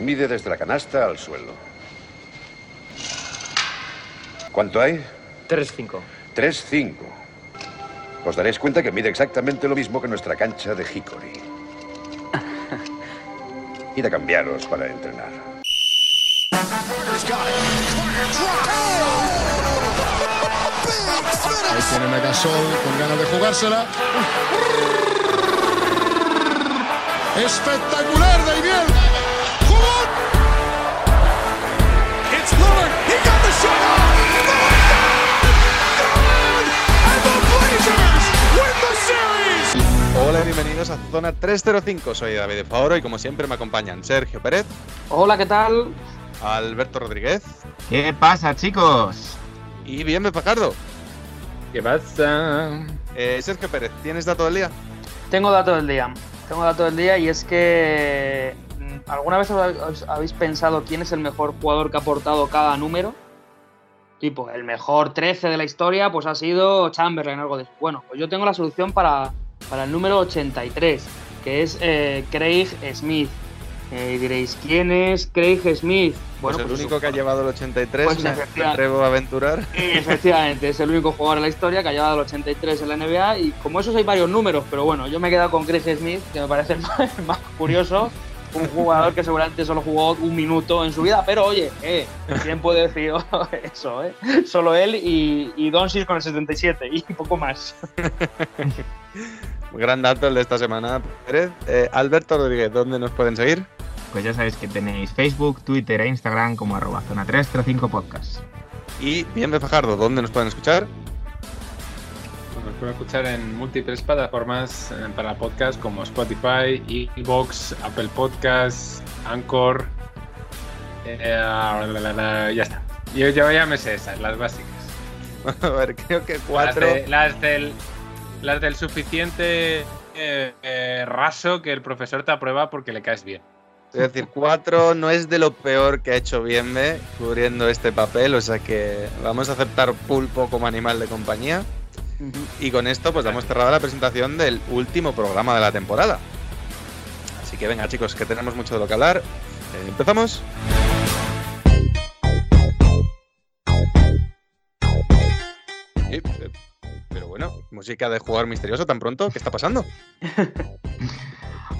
Mide desde la canasta al suelo. ¿Cuánto hay? 3-5. 3-5. Os daréis cuenta que mide exactamente lo mismo que nuestra cancha de Hickory. Id a cambiaros para entrenar. Ahí tienen a Gasol con ganas de jugársela. Espectacular, bienvenidos a Zona 305. Soy David de Favoro y como siempre me acompañan Sergio Pérez, Hola, ¿qué tal? Alberto Rodríguez ¿Qué pasa, chicos? y Bien Fajardo. ¿Qué pasa? Eh, Sergio Pérez, ¿tienes dato del día? Tengo datos del día. Tengo datos del día y es que. mm, ¿Alguna vez os- habéis pensado quién es el mejor jugador que ha aportado cada número? Tipo, el mejor 13 de la historia, pues ha sido Chamberlain, algo de eso. Bueno, pues yo tengo la solución para, para el número 83, que es eh, Craig Smith. Eh, y diréis, ¿quién es Craig Smith? Pues el pues único su- que ha llevado el 83, Pues me atrevo a aventurar. Efectivamente, es el único jugador en la historia que ha llevado el 83 en la NBA y como esos hay varios números, pero bueno, yo me he quedado con Chris Smith, que me parece el más, el más curioso, un jugador que seguramente solo jugó un minuto en su vida, pero oye, eh, ¿quién puede decir eso? Eh? Solo él y, y Doncic con el 77 y poco más. Gran dato el de esta semana, Pérez. Eh, Alberto Rodríguez, ¿dónde nos pueden seguir? Pues ya sabéis que tenéis Facebook, Twitter e Instagram como arroba zona 305 podcast. Y Bien Fajardo, ¿dónde nos pueden escuchar? Nos pueden escuchar en múltiples plataformas eh, para podcast como Spotify, Evox, Apple Podcasts, Anchor. eh, la, ya está. Yo, yo ya me sé esas, las básicas. a ver, creo que Las, cuatro. de- las del, las del suficiente eh, eh, raso que el profesor te aprueba porque le caes bien. Es decir, cuatro no es de lo peor que ha hecho Bienve cubriendo este papel, o sea que vamos a aceptar pulpo como animal de compañía. Y con esto pues damos cerrada la presentación del último programa de la temporada. Así que venga chicos, que tenemos mucho de lo que hablar. Eh, ¿Empezamos? Eh, Pero bueno, música de jugador misterioso tan pronto, ¿qué está pasando?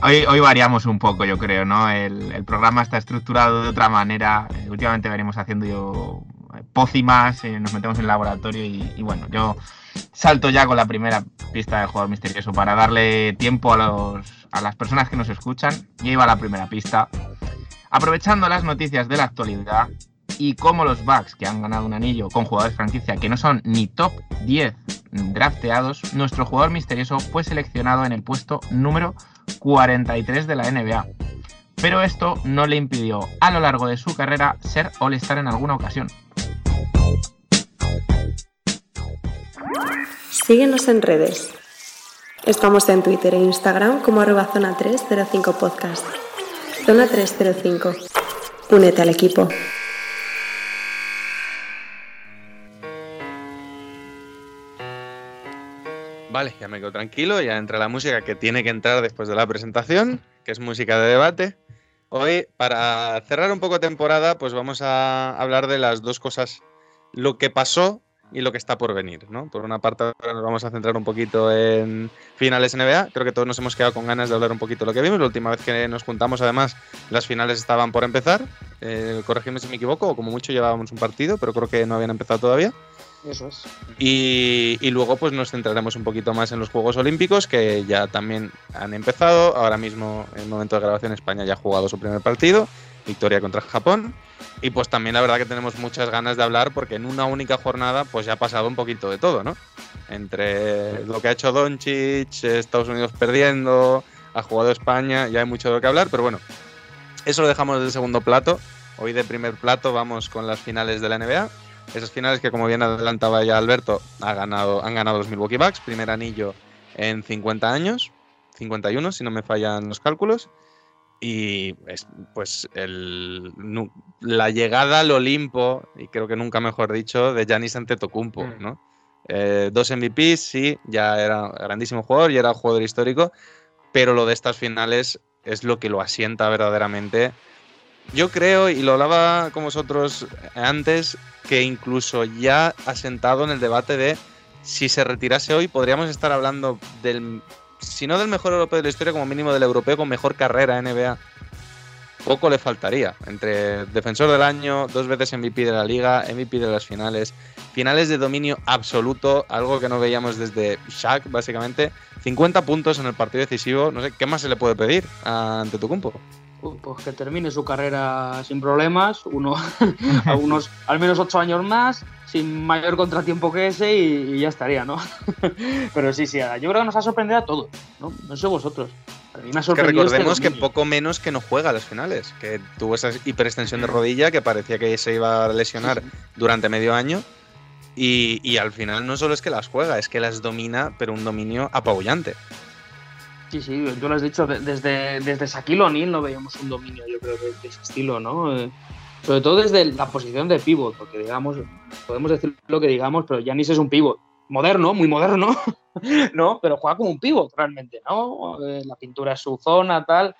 Hoy, hoy variamos un poco, yo creo, ¿no? El, programa está estructurado de otra manera. Eh, últimamente venimos haciendo yo pócimas, nos metemos en el laboratorio y bueno, yo salto ya con la primera pista del jugador misterioso para darle tiempo a, los, a las personas que nos escuchan. Y ahí va la primera pista. Aprovechando las noticias de la actualidad y como los Bucks que han ganado un anillo con jugadores franquicia que no son ni top 10 drafteados, nuestro jugador misterioso fue seleccionado en el puesto número 43 de la NBA. Pero esto no le impidió a lo largo de su carrera ser All-Star en alguna ocasión. Síguenos en redes. Estamos en Twitter e Instagram como arroba zona 305 podcast. Zona 305. Únete al equipo. Vale, ya me quedo tranquilo, ya entra la música que tiene que entrar después de la presentación, que es música de debate. Hoy, para cerrar un poco temporada, pues vamos a hablar de las dos cosas, lo que pasó y lo que está por venir, ¿no? Por una parte, ahora nos vamos a centrar un poquito en finales NBA. Creo que todos nos hemos quedado con ganas de hablar un poquito de lo que vimos. La última vez que nos juntamos, además, las finales estaban por empezar. Eh, corregidme si me equivoco, o como mucho llevábamos un partido, pero creo que no habían empezado todavía. Eso es. Y, y luego pues nos centraremos un poquito más en los Juegos Olímpicos, que ya también han empezado. Ahora mismo, en el momento de grabación, España ya ha jugado su primer partido, victoria contra Japón. Y pues también la verdad que tenemos muchas ganas de hablar porque en una única jornada pues ya ha pasado un poquito de todo, ¿no? Entre lo que ha hecho Doncic, Estados Unidos perdiendo, ha jugado España, ya hay mucho de lo que hablar, pero bueno, eso lo dejamos de segundo plato. Hoy de primer plato vamos con las finales de la NBA. Esas finales que, como bien adelantaba ya Alberto, ha ganado, han ganado los Milwaukee Bucks, primer anillo en 50 años, 51 si no me fallan los cálculos. Y es, pues el, la llegada al Olimpo, y creo que nunca mejor dicho, de Giannis Antetokounmpo, Mm. ¿no? Eh, dos MVPs, sí, ya era grandísimo jugador, ya era jugador histórico, pero lo de estas finales es lo que lo asienta verdaderamente Yo creo, y lo hablaba con vosotros antes, que incluso ya ha sentado en el debate de si se retirase hoy, podríamos estar hablando del, si no del mejor europeo de la historia, como mínimo del europeo con mejor carrera NBA. Poco le faltaría. Entre defensor del año, dos veces MVP de la liga, MVP de las finales, finales de dominio absoluto, algo que no veíamos desde Shaq, básicamente. 50 puntos en el partido decisivo. No sé, ¿qué más se le puede pedir ante tu compo? Pues que termine su carrera sin problemas, uno, a unos al menos ocho años más, sin mayor contratiempo que ese y, ya estaría, ¿no? Pero sí, sí, yo creo que nos ha sorprendido a todos, ¿no? No sé vosotros. A mí me ha Que sorprendido. recordemos este que poco menos que no juega a las finales, que tuvo esa hiperextensión de rodilla que parecía que se iba a lesionar durante medio año. Y, y al final no solo es que las juega, es que las domina, pero un dominio apabullante. Sí, sí, tú lo has dicho, de- desde, desde Shaquille O'Neal no veíamos un dominio, yo creo, de, ese estilo, ¿no? Eh, sobre todo desde la posición de pivot, porque digamos, podemos decir lo que digamos, pero Giannis es un pivot moderno, muy moderno, ¿no? Pero juega como un pivot realmente, ¿no? Eh, la pintura es su zona, tal.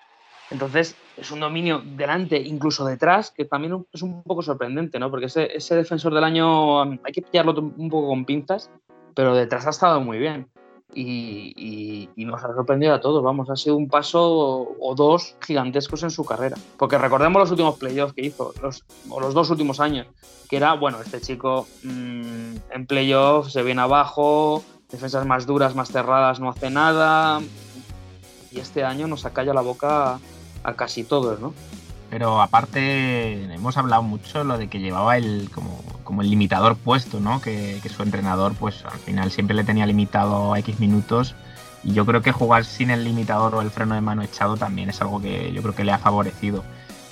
Entonces, es un dominio delante, incluso detrás, que también es un poco sorprendente, ¿no? Porque ese, ese defensor del año hay que pillarlo un poco con pinzas, pero detrás ha estado muy bien. Y, y- y nos ha sorprendido a todos, vamos, ha sido un paso o dos gigantescos en su carrera. Porque recordemos los últimos playoffs que hizo, los, o los dos últimos años, que era, bueno, este chico mm, en playoffs se viene abajo, defensas más duras, más cerradas, no hace nada. Y este año nos acalla la boca a, casi todos, ¿no? Pero aparte, hemos hablado mucho lo de que llevaba el como, como el limitador puesto, ¿no? Que, su entrenador, pues al final siempre le tenía limitado a X minutos. Y yo creo que jugar sin el limitador o el freno de mano echado también es algo que yo creo que le ha favorecido.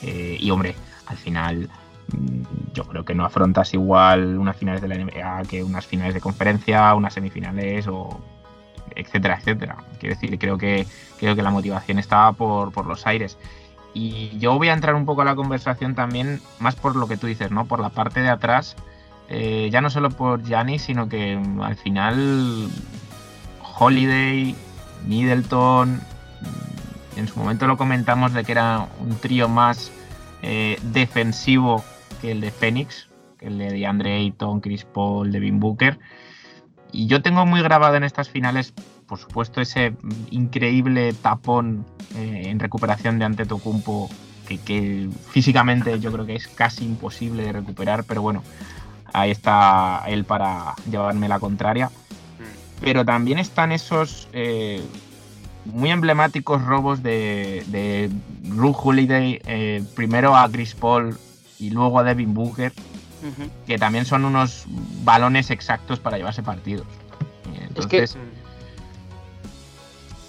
Eh, y hombre, al final mm, yo creo que no afrontas igual unas finales de la NBA que unas finales de conferencia, unas semifinales o etcétera, etcétera. Quiero decir, creo que, creo que la motivación estaba por, por los aires. Y yo voy a entrar un poco a la conversación también, más por lo que tú dices, ¿no? Por la parte de atrás, eh, ya no solo por Gianni, sino que mm, al final Holiday, Middleton, mm, en su momento lo comentamos de que era un trío más eh, defensivo que el de Phoenix, que el de Andre Ayton, Chris Paul, Devin Booker. Y yo tengo muy grabado en estas finales, por supuesto, ese increíble tapón eh, en recuperación de Antetokounmpo que, que físicamente yo creo que es casi imposible de recuperar, pero bueno, ahí está él para llevarme la contraria. Pero también están esos eh, muy emblemáticos robos de, de Ru Holiday, eh, primero a Chris Paul y luego a Devin Booker, que también son unos balones exactos para llevarse partidos. Eh, Es que Entonces,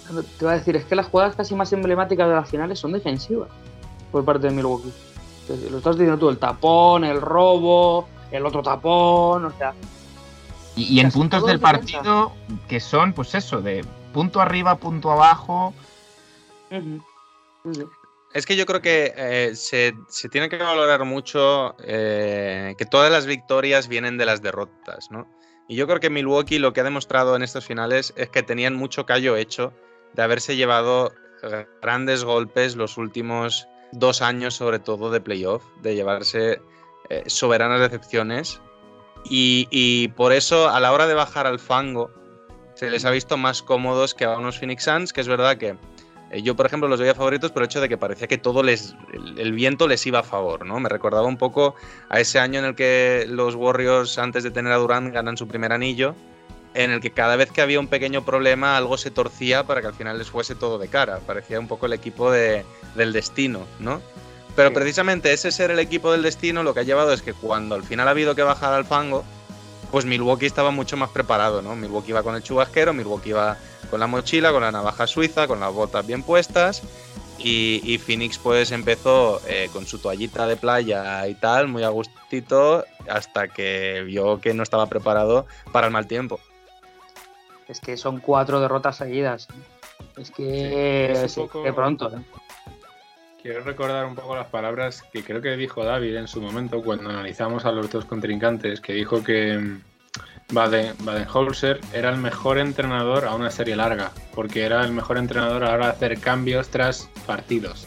te iba a decir, es que las jugadas casi más emblemáticas de las finales son defensivas por parte de Milwaukee. Lo estás diciendo tú, el tapón, el robo, el otro tapón, o sea, Y, y en puntos del defensa. partido que son, pues eso, de punto arriba, punto abajo. Es que yo creo que eh, se, se tiene que valorar mucho eh, que todas las victorias vienen de las derrotas, ¿no? Y yo creo que Milwaukee lo que ha demostrado en estos finales es que tenían mucho callo hecho de haberse llevado eh, grandes golpes los últimos dos años, sobre todo de playoff, de llevarse eh, soberanas decepciones. Y, y por eso, a la hora de bajar al fango, se les ha visto más cómodos que a unos Phoenix Suns, que es verdad que eh, yo, por ejemplo, los veía favoritos por el hecho de que parecía que todo les. El, el viento les iba a favor, ¿no? Me recordaba un poco a ese año en el que los Warriors, antes de tener a Durant, ganan su primer anillo, en el que cada vez que había un pequeño problema, algo se torcía para que al final les fuese todo de cara. Parecía un poco el equipo de- del destino, ¿no? Pero Sí. precisamente ese ser el equipo del destino lo que ha llevado es que cuando al final ha habido que bajar al fango, pues Milwaukee estaba mucho más preparado, ¿no? Milwaukee iba con el chubasquero, Milwaukee iba con la mochila, con la navaja suiza, con las botas bien puestas. Y, y Phoenix pues empezó eh, con su toallita de playa y tal, muy a gustito, hasta que vio que no estaba preparado para el mal tiempo. Es que son cuatro derrotas seguidas. Es que es poco- de pronto. ¿eh? Quiero recordar un poco las palabras que creo que dijo David en su momento cuando analizamos a los dos contrincantes, que dijo que mm, Baden, Baden-Holzer era el mejor entrenador a una serie larga, porque era el mejor entrenador a la hora de hacer cambios tras partidos.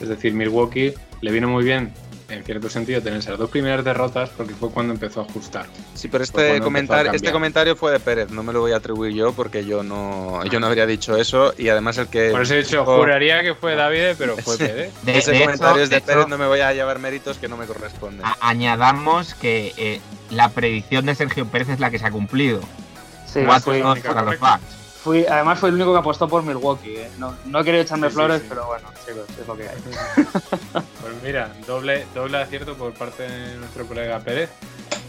Es decir, Milwaukee le vino muy bien, en cierto sentido, tener esas dos primeras derrotas porque fue cuando empezó a ajustar. Sí, pero este comentario, este comentario fue de Pérez, no me lo voy a atribuir yo porque yo no, yo no habría dicho eso y además el que... Por eso he dicho, dijo- juraría que fue David, pero fue Pérez. De, ese de comentario hecho- es de, de Pérez, hecho, no me voy a llevar méritos que no me corresponden. añadamos que eh, la predicción de Sergio Pérez es la que se ha cumplido. Sí, Cuatro fui, dos para los Bucks. Fui- además fue el único que apostó por Milwaukee. ¿eh? No, no he querido echarme Sí, flores, sí. pero bueno, chicos, es lo que hay. Pues mira, doble, doble acierto por parte de nuestro colega Pérez.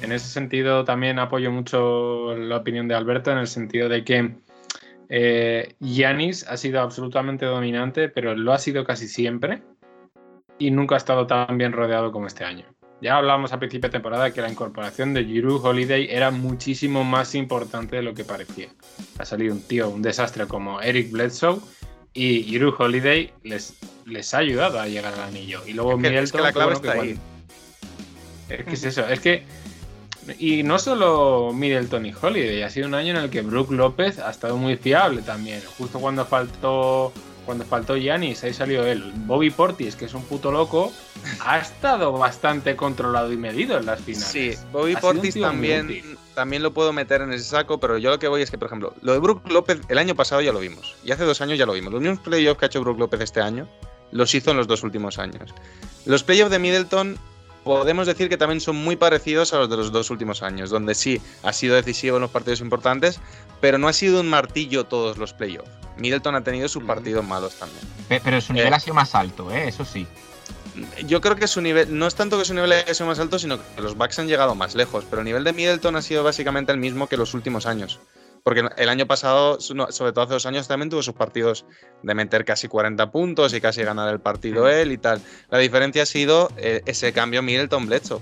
En ese sentido también apoyo mucho la opinión de Alberto en el sentido de que eh, Giannis ha sido absolutamente dominante, pero lo ha sido casi siempre y nunca ha estado tan bien rodeado como este año. Ya hablábamos a principio de temporada que la incorporación de Giroud Holiday era muchísimo más importante de lo que parecía. Ha salido un tío, un desastre como Eric Bledsoe y Giroud Holiday les, les ha ayudado a llegar al anillo. Y luego Es que- es Middleton, que la clave bueno, está que ahí. Es que es eso, es que. Y no solo Middleton y Holiday, ha sido un año en el que Brook López ha estado muy fiable también. Justo cuando faltó. Cuando faltó Giannis, ahí salió él. Bobby Portis, que es un puto loco, ha estado bastante controlado y medido en las finales. Sí, Bobby Ha Portis también, también lo puedo meter en ese saco, pero yo lo que voy es que, por ejemplo, lo de Brook López el año pasado ya lo vimos, y hace dos años ya lo vimos. Los mismos playoffs que ha hecho Brook López este año, los hizo en los dos últimos años. Los playoffs de Middleton podemos decir que también son muy parecidos a los de los dos últimos años, donde sí ha sido decisivo en los partidos importantes, pero no ha sido un martillo todos los playoffs. Middleton ha tenido sus partidos malos también. Pe- Pero su nivel ha sido más alto, ¿eh? eso sí. Yo creo que su nivel, no es tanto que su nivel haya sido más alto, sino que los Bucks han llegado más lejos. Pero el nivel de Middleton ha sido básicamente el mismo que los últimos años. Porque el año pasado, sobre todo hace dos años, también tuvo sus partidos de meter casi 40 puntos y casi ganar el partido él y tal. La diferencia ha sido eh, ese cambio Middleton-Bledsoe.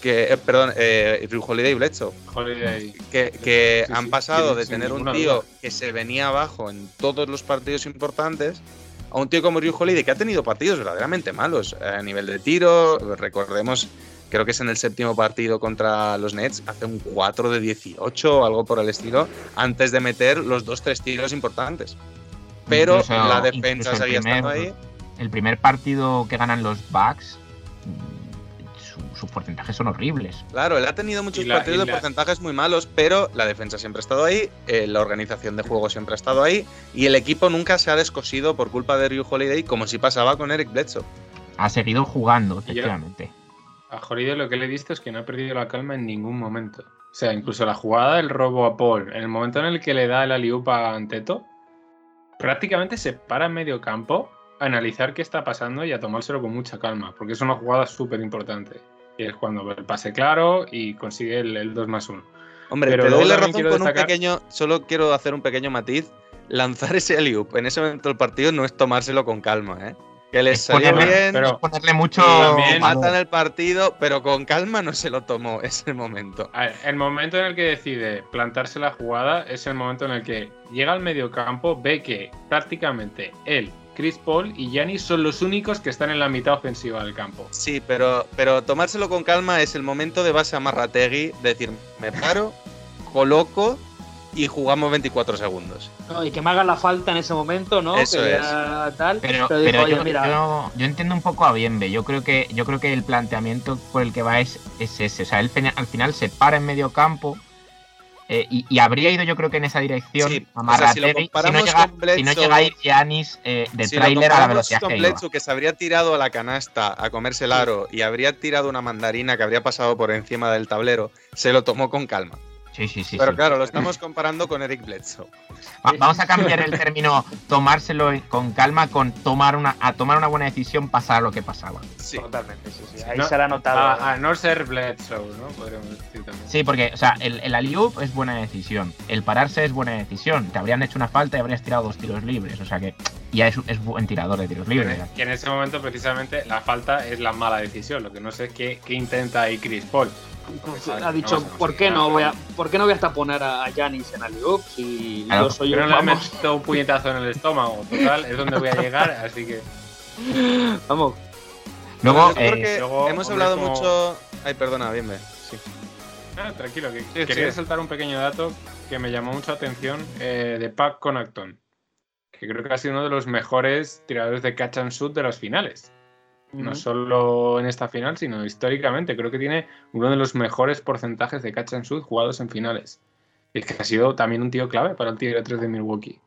Que, eh, perdón, eh, Drew Holiday y Bledsoe. Holiday. Que, que Sí, han sí, pasado de tener un tío duda. que se venía abajo en todos los partidos importantes a un tío como Ryu Holiday que ha tenido partidos verdaderamente malos eh, a nivel de tiro. Recordemos, creo que es en el séptimo partido contra los Nets, hace un 4 de 18 o algo por el estilo, antes de meter los dos, tres tiros importantes. Pero Incluso- la defensa el seguía primer- estando ahí. El primer partido que ganan los Bucks, sus porcentajes son horribles. Claro, él ha tenido muchos la- partidos de la- porcentajes muy malos, pero la defensa siempre ha estado ahí, eh, la organización de juego siempre ha estado ahí, y el equipo nunca se ha descosido por culpa de Ryu Holiday, como si pasaba con Eric Bledsoe. Ha seguido jugando, efectivamente. A Holiday lo que le he visto es que no ha perdido la calma en ningún momento. O sea, incluso la jugada del robo a Paul, en el momento en el que le da el aliup a Anteto, prácticamente se para en medio campo a analizar qué está pasando y a tomárselo con mucha calma, porque es una jugada súper importante. Y es cuando ve el pase claro y consigue el, el 2 más 1. Hombre, Pero te doy la razón con un pequeño, solo quiero hacer un pequeño matiz. Lanzar ese alley-oop en ese momento del partido no es tomárselo con calma, ¿eh? Que les Es salió ponerle- bien, pero- ponerle mucho. matan el partido, pero con calma no se lo tomó ese momento. Ver, El momento en el que decide plantarse la jugada es el momento en el que llega al medio campo, ve que prácticamente él, Chris Paul y Giannis son los únicos que están en la mitad ofensiva del campo. Sí, pero, pero tomárselo con calma es el momento de base a Marrategui, decir, me paro, coloco y jugamos 24 segundos. No, y que me hagan la falta en ese momento, ¿no? Eso que es. ya tal. Pero, yo, mira, yo- yo entiendo un poco a Bienve. Yo creo que, yo creo que el planteamiento por el que va es, es ese. O sea, él al final se para en medio campo. Eh, y, y habría ido yo creo que en esa dirección Sí, a o sea, si Marrategui, si, no llega, Bledsoe- si no llega a ir Giannis eh, de Si tráiler a la velocidad con que iba. Que se habría tirado a la canasta a comerse el aro y habría tirado una mandarina que habría pasado por encima del tablero, se lo tomó con calma. Sí, sí, sí. Pero sí. claro, lo estamos comparando con Eric Bledsoe. Va- vamos a cambiar el término tomárselo con calma con tomar una, a tomar una buena decisión, pasar lo que pasaba. Sí. Totalmente, sí, sí. Ahí No, se le ha notado. A, a no ser Bledsoe, ¿no? Podríamos decir también. Sí, porque, o sea, el, el es buena decisión. El pararse es buena decisión. Te habrían hecho una falta y habrías tirado dos tiros libres. O sea que ya es, es buen tirador de tiros libres. Que en ese momento, precisamente, la falta es la mala decisión. Lo que no sé es qué, qué intenta ahí Chris Paul. Pues, ha dicho, a ¿por qué no voy a, ¿por qué no voy hasta poner a Janis en Aliup si Claro, yo soy Pero un no le vamos, meto un puñetazo en el estómago. Total, es donde voy a llegar, así que. vamos. Luego, eh, que luego, hemos hablado como- mucho. Ay, perdona, bien, ve. Sí. Ah, tranquilo, que Sí, quería sí. resaltar un pequeño dato que me llamó mucha atención eh, de Pat Connaughton, que creo que ha sido uno de los mejores tiradores de catch and shoot de las finales. No solo en esta final, sino históricamente. Creo que tiene uno de los mejores porcentajes de catch and shoot jugados en finales. Y que ha sido también un tío clave para el Tigre 3 de Milwaukee.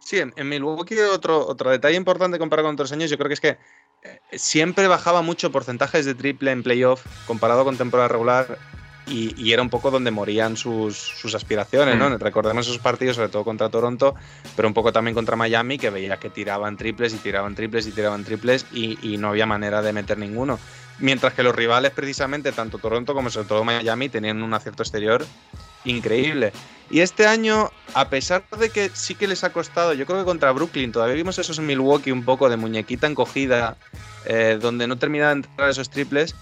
Sí, en, en Milwaukee otro, otro detalle importante comparado con otros años, yo creo que es que eh, siempre bajaba mucho porcentajes de triple en playoff comparado con temporada regular y, y era un poco donde morían sus, sus aspiraciones, ¿no? Mm. Recordemos esos partidos, sobre todo contra Toronto, pero un poco también contra Miami, que veía que tiraban triples y tiraban triples y tiraban triples y, y no había manera de meter ninguno. Mientras que los rivales, precisamente, tanto Toronto como sobre todo Miami, tenían un acierto exterior increíble. Y este año, a pesar de que sí que les ha costado, yo creo que contra Brooklyn todavía vimos esos en Milwaukee un poco de muñequita encogida, eh, donde no terminaban de entrar esos triples,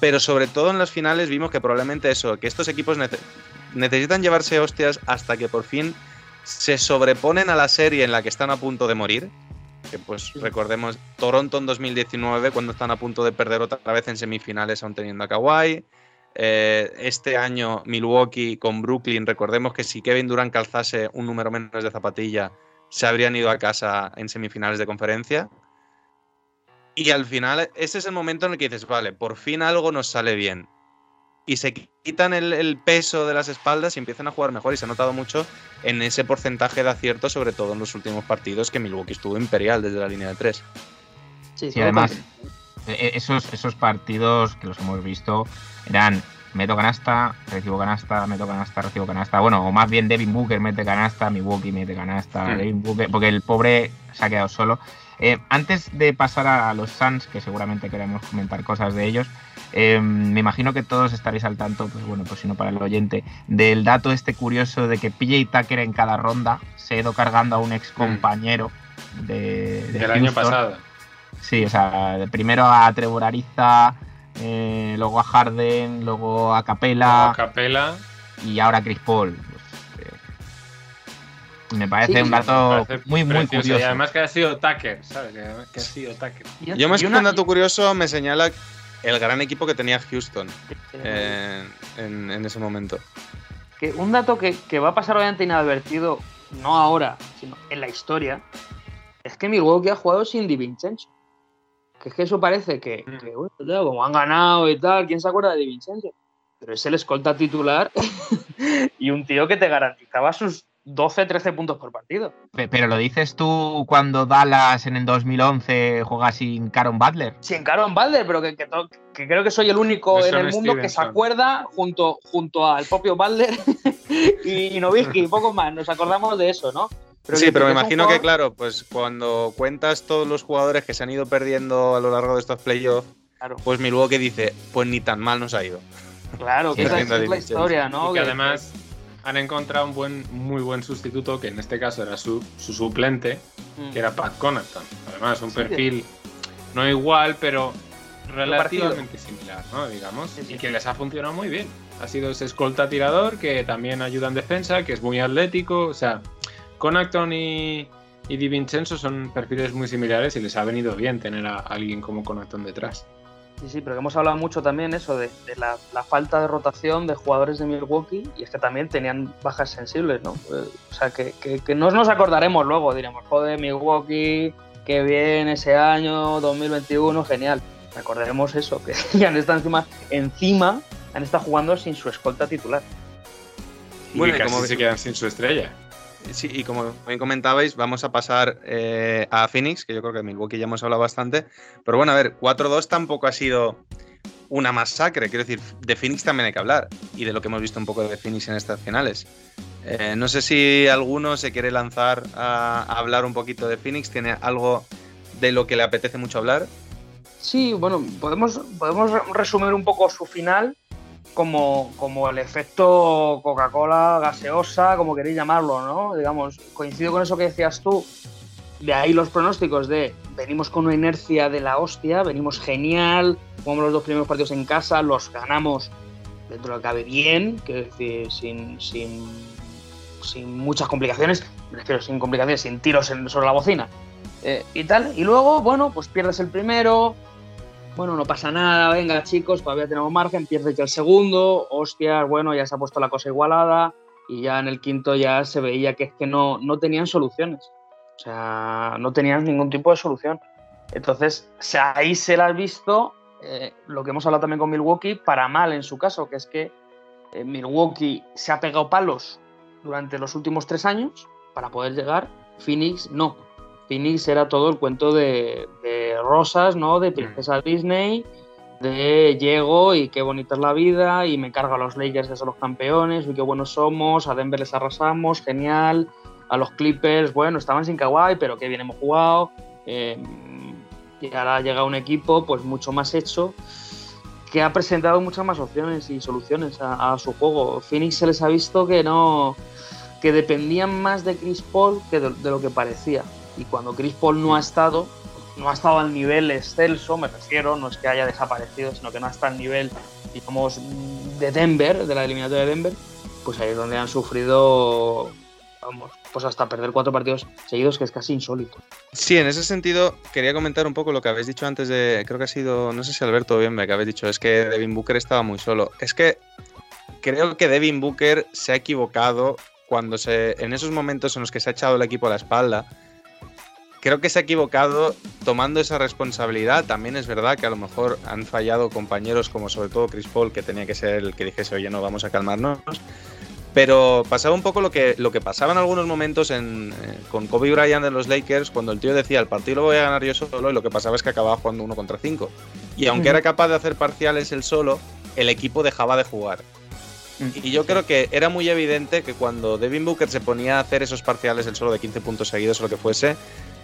pero sobre todo en las finales vimos que probablemente eso, que estos equipos nece- necesitan llevarse hostias hasta que por fin se sobreponen a la serie en la que están a punto de morir. Que pues recordemos Toronto en 2019 cuando están a punto de perder otra vez en semifinales aún teniendo a Kawhi. Eh, este año Milwaukee con Brooklyn, recordemos que si Kevin Durant calzase un número menos de zapatilla, se habrían ido a casa en semifinales de conferencia. Y al final, ese es el momento en el que dices, vale, por fin algo nos sale bien. Y se quitan el, el peso de las espaldas y empiezan a jugar mejor. Y se ha notado mucho en ese porcentaje de acierto, sobre todo en los últimos partidos, que Milwaukee estuvo imperial desde la línea de tres. Sí, Sí, además, eh, esos, esos partidos que los hemos visto eran meto canasta, recibo canasta, meto canasta, recibo canasta. Bueno, o más bien Devin Booker mete canasta, Milwaukee mete canasta, Hmm. Devin Booker, porque el pobre se ha quedado solo. Eh, antes de pasar a los Suns, que seguramente queremos comentar cosas de ellos, eh, me imagino que todos estaréis al tanto, pues bueno, pues si no para el oyente, del dato este curioso de que PJ Tucker en cada ronda se ha ido cargando a un ex compañero de, de Del año pasado. Sí, o sea, primero a Trevor Ariza, eh, luego a Harden, luego a Capela A Capela. y ahora a Chris Paul. Me parece Sí, un dato Parece muy, muy curioso. Y además que ha sido Tucker, ¿sabes? Que ha sido Tucker. Yo más que una- un dato curioso me señala el gran equipo que tenía Houston eh, en, en ese momento. que un dato que, que va a pasar obviamente inadvertido, no ahora, sino en la historia, es que Milwaukee ha jugado sin Di Vincenzo. Que es que eso parece que, Mm. que, bueno, tío, como han ganado y tal, ¿quién se acuerda de Di Vincenzo? Pero es el escolta titular y un tío que te garantizaba sus 12, 13 puntos por partido. Pe- Pero lo dices tú cuando Dallas en el 2011 juega sin Caron Butler. Sin Caron Balder, pero que, que que creo que soy el único en el mundo que se acuerda junto, junto al propio Balder y, y poco más. Nos acordamos de eso, ¿no? sí, que- pero me imagino que, claro, pues cuando cuentas todos los jugadores que se han ido perdiendo a lo largo de estos playoffs, Claro. pues Milwaukee dice, pues ni tan mal nos ha ido. Claro, que Sí, esa es la historia, ¿no? y que Que- además han encontrado un buen, muy buen sustituto, que en este caso era su, su suplente, Mm. que era Pat Connaughton. Además, un Sí, perfil no igual, pero relativamente similar, ¿no? Digamos, sí. y que les ha funcionado muy bien. Ha sido ese escolta tirador que también ayuda en defensa, que es muy atlético. O sea, Connaughton y, y Di Vincenzo son perfiles muy similares y les ha venido bien tener a alguien como Connaughton detrás. Sí, sí, pero que hemos hablado mucho también eso de, de la, la falta de rotación de jugadores de Milwaukee y es que también tenían bajas sensibles, ¿no? Eh, o sea, que, que, que no nos acordaremos luego, diremos, joder, Milwaukee, qué bien ese año, 2021, genial. Recordaremos eso, que ya han estado encima, encima han estado jugando sin su escolta titular. Y Bueno, y que casi como- se quedan sin su estrella. Sí, y como bien comentabais, vamos a pasar eh, a Phoenix, que yo creo que de Milwaukee ya hemos hablado bastante. Pero bueno, a ver, 4-2 tampoco ha sido una masacre. Quiero decir, de Phoenix también hay que hablar. Y de lo que hemos visto un poco de Phoenix en estas finales. Eh, no sé si alguno se quiere lanzar a, a hablar un poquito de Phoenix. ¿Tiene algo de lo que le apetece mucho hablar? Sí, bueno, podemos, podemos re- resumir un poco su final como, como el efecto Coca-Cola gaseosa, como queréis llamarlo, ¿no? Digamos, coincido con eso que decías tú. De ahí los pronósticos de venimos con una inercia de la hostia, venimos genial, jugamos los dos primeros partidos en casa, los ganamos dentro de lo que cabe bien, que decir, sin, sin, sin muchas complicaciones, refiero sin complicaciones, sin tiros sobre la bocina. Eh, y tal, y luego, bueno, pues pierdes el primero, bueno, no pasa nada, venga chicos, todavía tenemos margen, pierdes ya el segundo, hostias, bueno, ya se ha puesto la cosa igualada y ya en el quinto ya se veía que es que no, no tenían soluciones. O sea, no tenían ningún tipo de solución. Entonces, ahí se la ha visto eh, lo que hemos hablado también con Milwaukee, para mal en su caso, que es que eh, Milwaukee se ha pegado palos durante los últimos tres años para poder llegar. Phoenix no. Phoenix era todo el cuento de rosas, ¿no? De princesa Disney, de llego y qué bonita es la vida y me cargo a los Lakers que son los campeones y qué buenos somos, a Denver les arrasamos, genial, a los Clippers, bueno, estaban sin Kawhi, pero qué bien hemos jugado. Eh, y ahora llega un equipo pues mucho más hecho que ha presentado muchas más opciones y soluciones a, su juego. Phoenix se les ha visto que no que dependían más de Chris Paul que de, lo que parecía. Y cuando Chris Paul no ha estado, no ha estado al nivel excelso, me refiero, no es que haya desaparecido, sino que no estado al nivel, digamos, de Denver, de la eliminatoria de Denver, pues ahí es donde han sufrido vamos, pues hasta perder cuatro partidos seguidos, que es casi insólito. Sí, en ese sentido, quería comentar un poco lo que habéis dicho antes de, creo que ha sido, no sé si Alberto bien que habéis dicho, es que Devin Booker estaba muy solo. Es que creo que Devin Booker se ha equivocado cuando se, en esos momentos en los que se ha echado el equipo a la espalda, creo que se ha equivocado tomando esa responsabilidad. También es verdad que a lo mejor han fallado compañeros como sobre todo Chris Paul, que tenía que ser el que dijese, oye, no, vamos a calmarnos. Pero pasaba un poco lo que, lo que pasaba en algunos momentos en, eh, con Kobe Bryant en los Lakers, cuando el tío decía el partido lo voy a ganar yo solo, y lo que pasaba es que acababa jugando uno contra cinco. Y aunque era capaz de hacer parciales él solo, el equipo dejaba de jugar. Y yo creo que era muy evidente que cuando Devin Booker se ponía a hacer esos parciales él solo de 15 puntos seguidos o lo que fuese,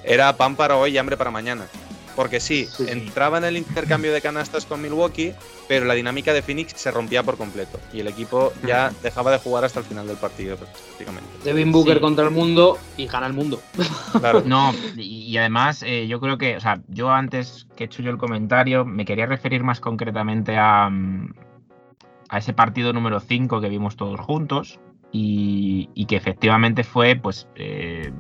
era pan para hoy y hambre para mañana. Porque sí, entraba en el intercambio de canastas con Milwaukee, pero la dinámica de Phoenix se rompía por completo y el equipo ya dejaba de jugar hasta el final del partido prácticamente. Devin Booker contra el mundo y gana el mundo. Claro. No, y, además eh, yo creo que, o sea, yo antes que he hecho yo el comentario, me quería referir más concretamente a, a ese partido número 5 que vimos todos juntos y, que efectivamente fue, pues... Eh,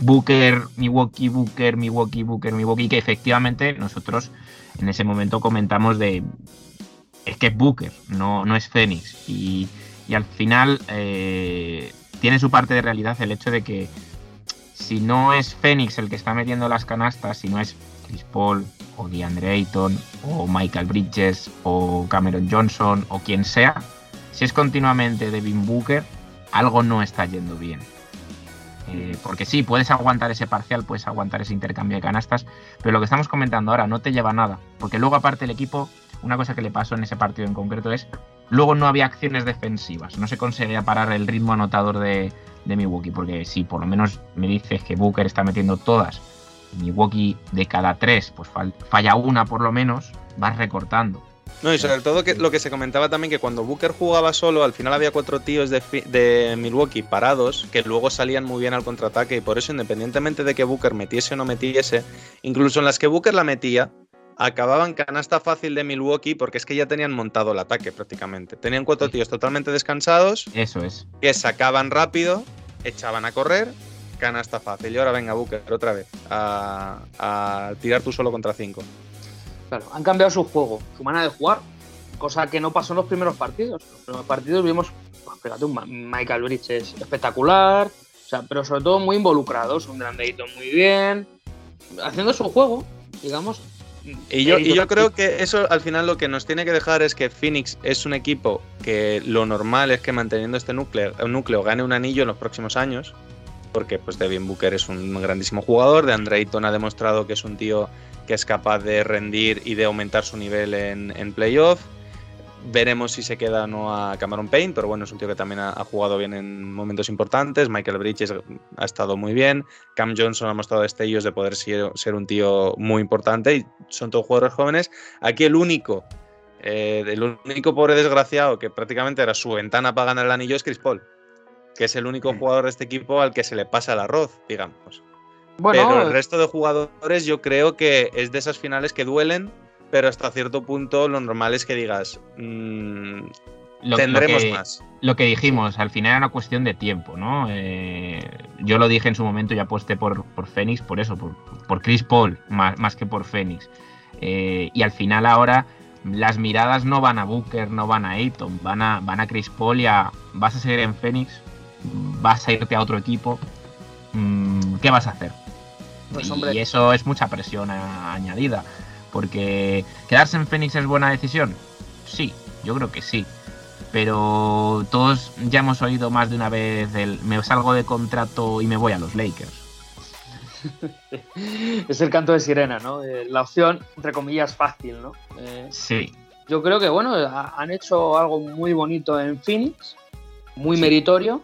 Booker, Milwaukee, Booker, Milwaukee, Booker, Milwaukee, que efectivamente nosotros en ese momento comentamos de es que es Booker, no, no es Phoenix. Y, al final eh, tiene su parte de realidad el hecho de que si no es Phoenix el que está metiendo las canastas, si no es Chris Paul o DeAndre Ayton o Michael Bridges o Cameron Johnson o quien sea, si es continuamente Devin Booker, algo no está yendo bien. Eh, porque sí, puedes aguantar ese parcial, puedes aguantar ese intercambio de canastas, pero lo que estamos comentando ahora no te lleva nada. Porque luego, aparte, el equipo, una cosa que le pasó en ese partido en concreto es, luego no había acciones defensivas, no se conseguía parar el ritmo anotador de, de Milwaukee, porque si por lo menos me dices que Booker está metiendo todas, Milwaukee de cada tres, pues falla una por lo menos, vas recortando. No, y sobre todo que lo que se comentaba también que cuando Booker jugaba solo, al final había cuatro tíos de, Milwaukee parados que luego salían muy bien al contraataque y por eso independientemente de que Booker metiese o no metiese, incluso en las que Booker la metía, acababan canasta fácil de Milwaukee porque es que ya tenían montado el ataque prácticamente. Tenían cuatro tíos totalmente descansados. Eso es. Que sacaban rápido, echaban a correr, canasta fácil. Y ahora venga Booker otra vez a, a tirar tú solo contra cinco. Claro, han cambiado su juego, su manera de jugar, cosa que no pasó en los primeros partidos. En los primeros partidos vimos, pues, fíjate, un Michael Bridges espectacular, o sea, pero sobre todo muy involucrados, un grandadito muy bien, haciendo su juego, digamos. Y yo, y yo creo que eso al final lo que nos tiene que dejar es que Phoenix es un equipo que lo normal es que manteniendo este núcleo, gane un anillo en los próximos años, porque pues Devin Booker es un grandísimo jugador, de Andre Ayton ha demostrado que es un tío que es capaz de rendir y de aumentar su nivel en, playoff. Veremos si se queda o no a Cameron Payne, pero bueno, es un tío que también ha, jugado bien en momentos importantes. Michael Bridges ha estado muy bien. Cam Johnson ha mostrado destellos de poder ser, un tío muy importante y son todos jugadores jóvenes. Aquí el único, eh, el único pobre desgraciado que prácticamente era su ventana para ganar el anillo es Chris Paul, que es el único mm. jugador de este equipo al que se le pasa el arroz, digamos pero el eh, resto de jugadores yo creo que es de esas finales que duelen, pero hasta cierto punto lo normal es que digas, mm, tendremos más. Lo que dijimos, al final era una cuestión de tiempo, ¿no? Eh, yo lo dije en su momento y aposté por, por Fénix, por eso, por, Chris Paul, más, que por Fénix. Eh, y al final ahora las miradas no van a Booker, no van a Ayton, van a, van a Chris Paul y a, vas a seguir en Fénix, vas a irte a otro equipo, mm, ¿qué vas a hacer? Pues, y eso es mucha presión añadida. Porque quedarse en Phoenix es buena decisión. Sí, yo creo que sí. Pero todos ya hemos oído más de una vez el me salgo de contrato y me voy a los Lakers. Es el canto de sirena, ¿no? Eh, la opción, entre comillas, fácil, ¿no? Eh, Sí, yo creo que, bueno, ha- han hecho algo muy bonito en Phoenix, muy Sí. meritorio,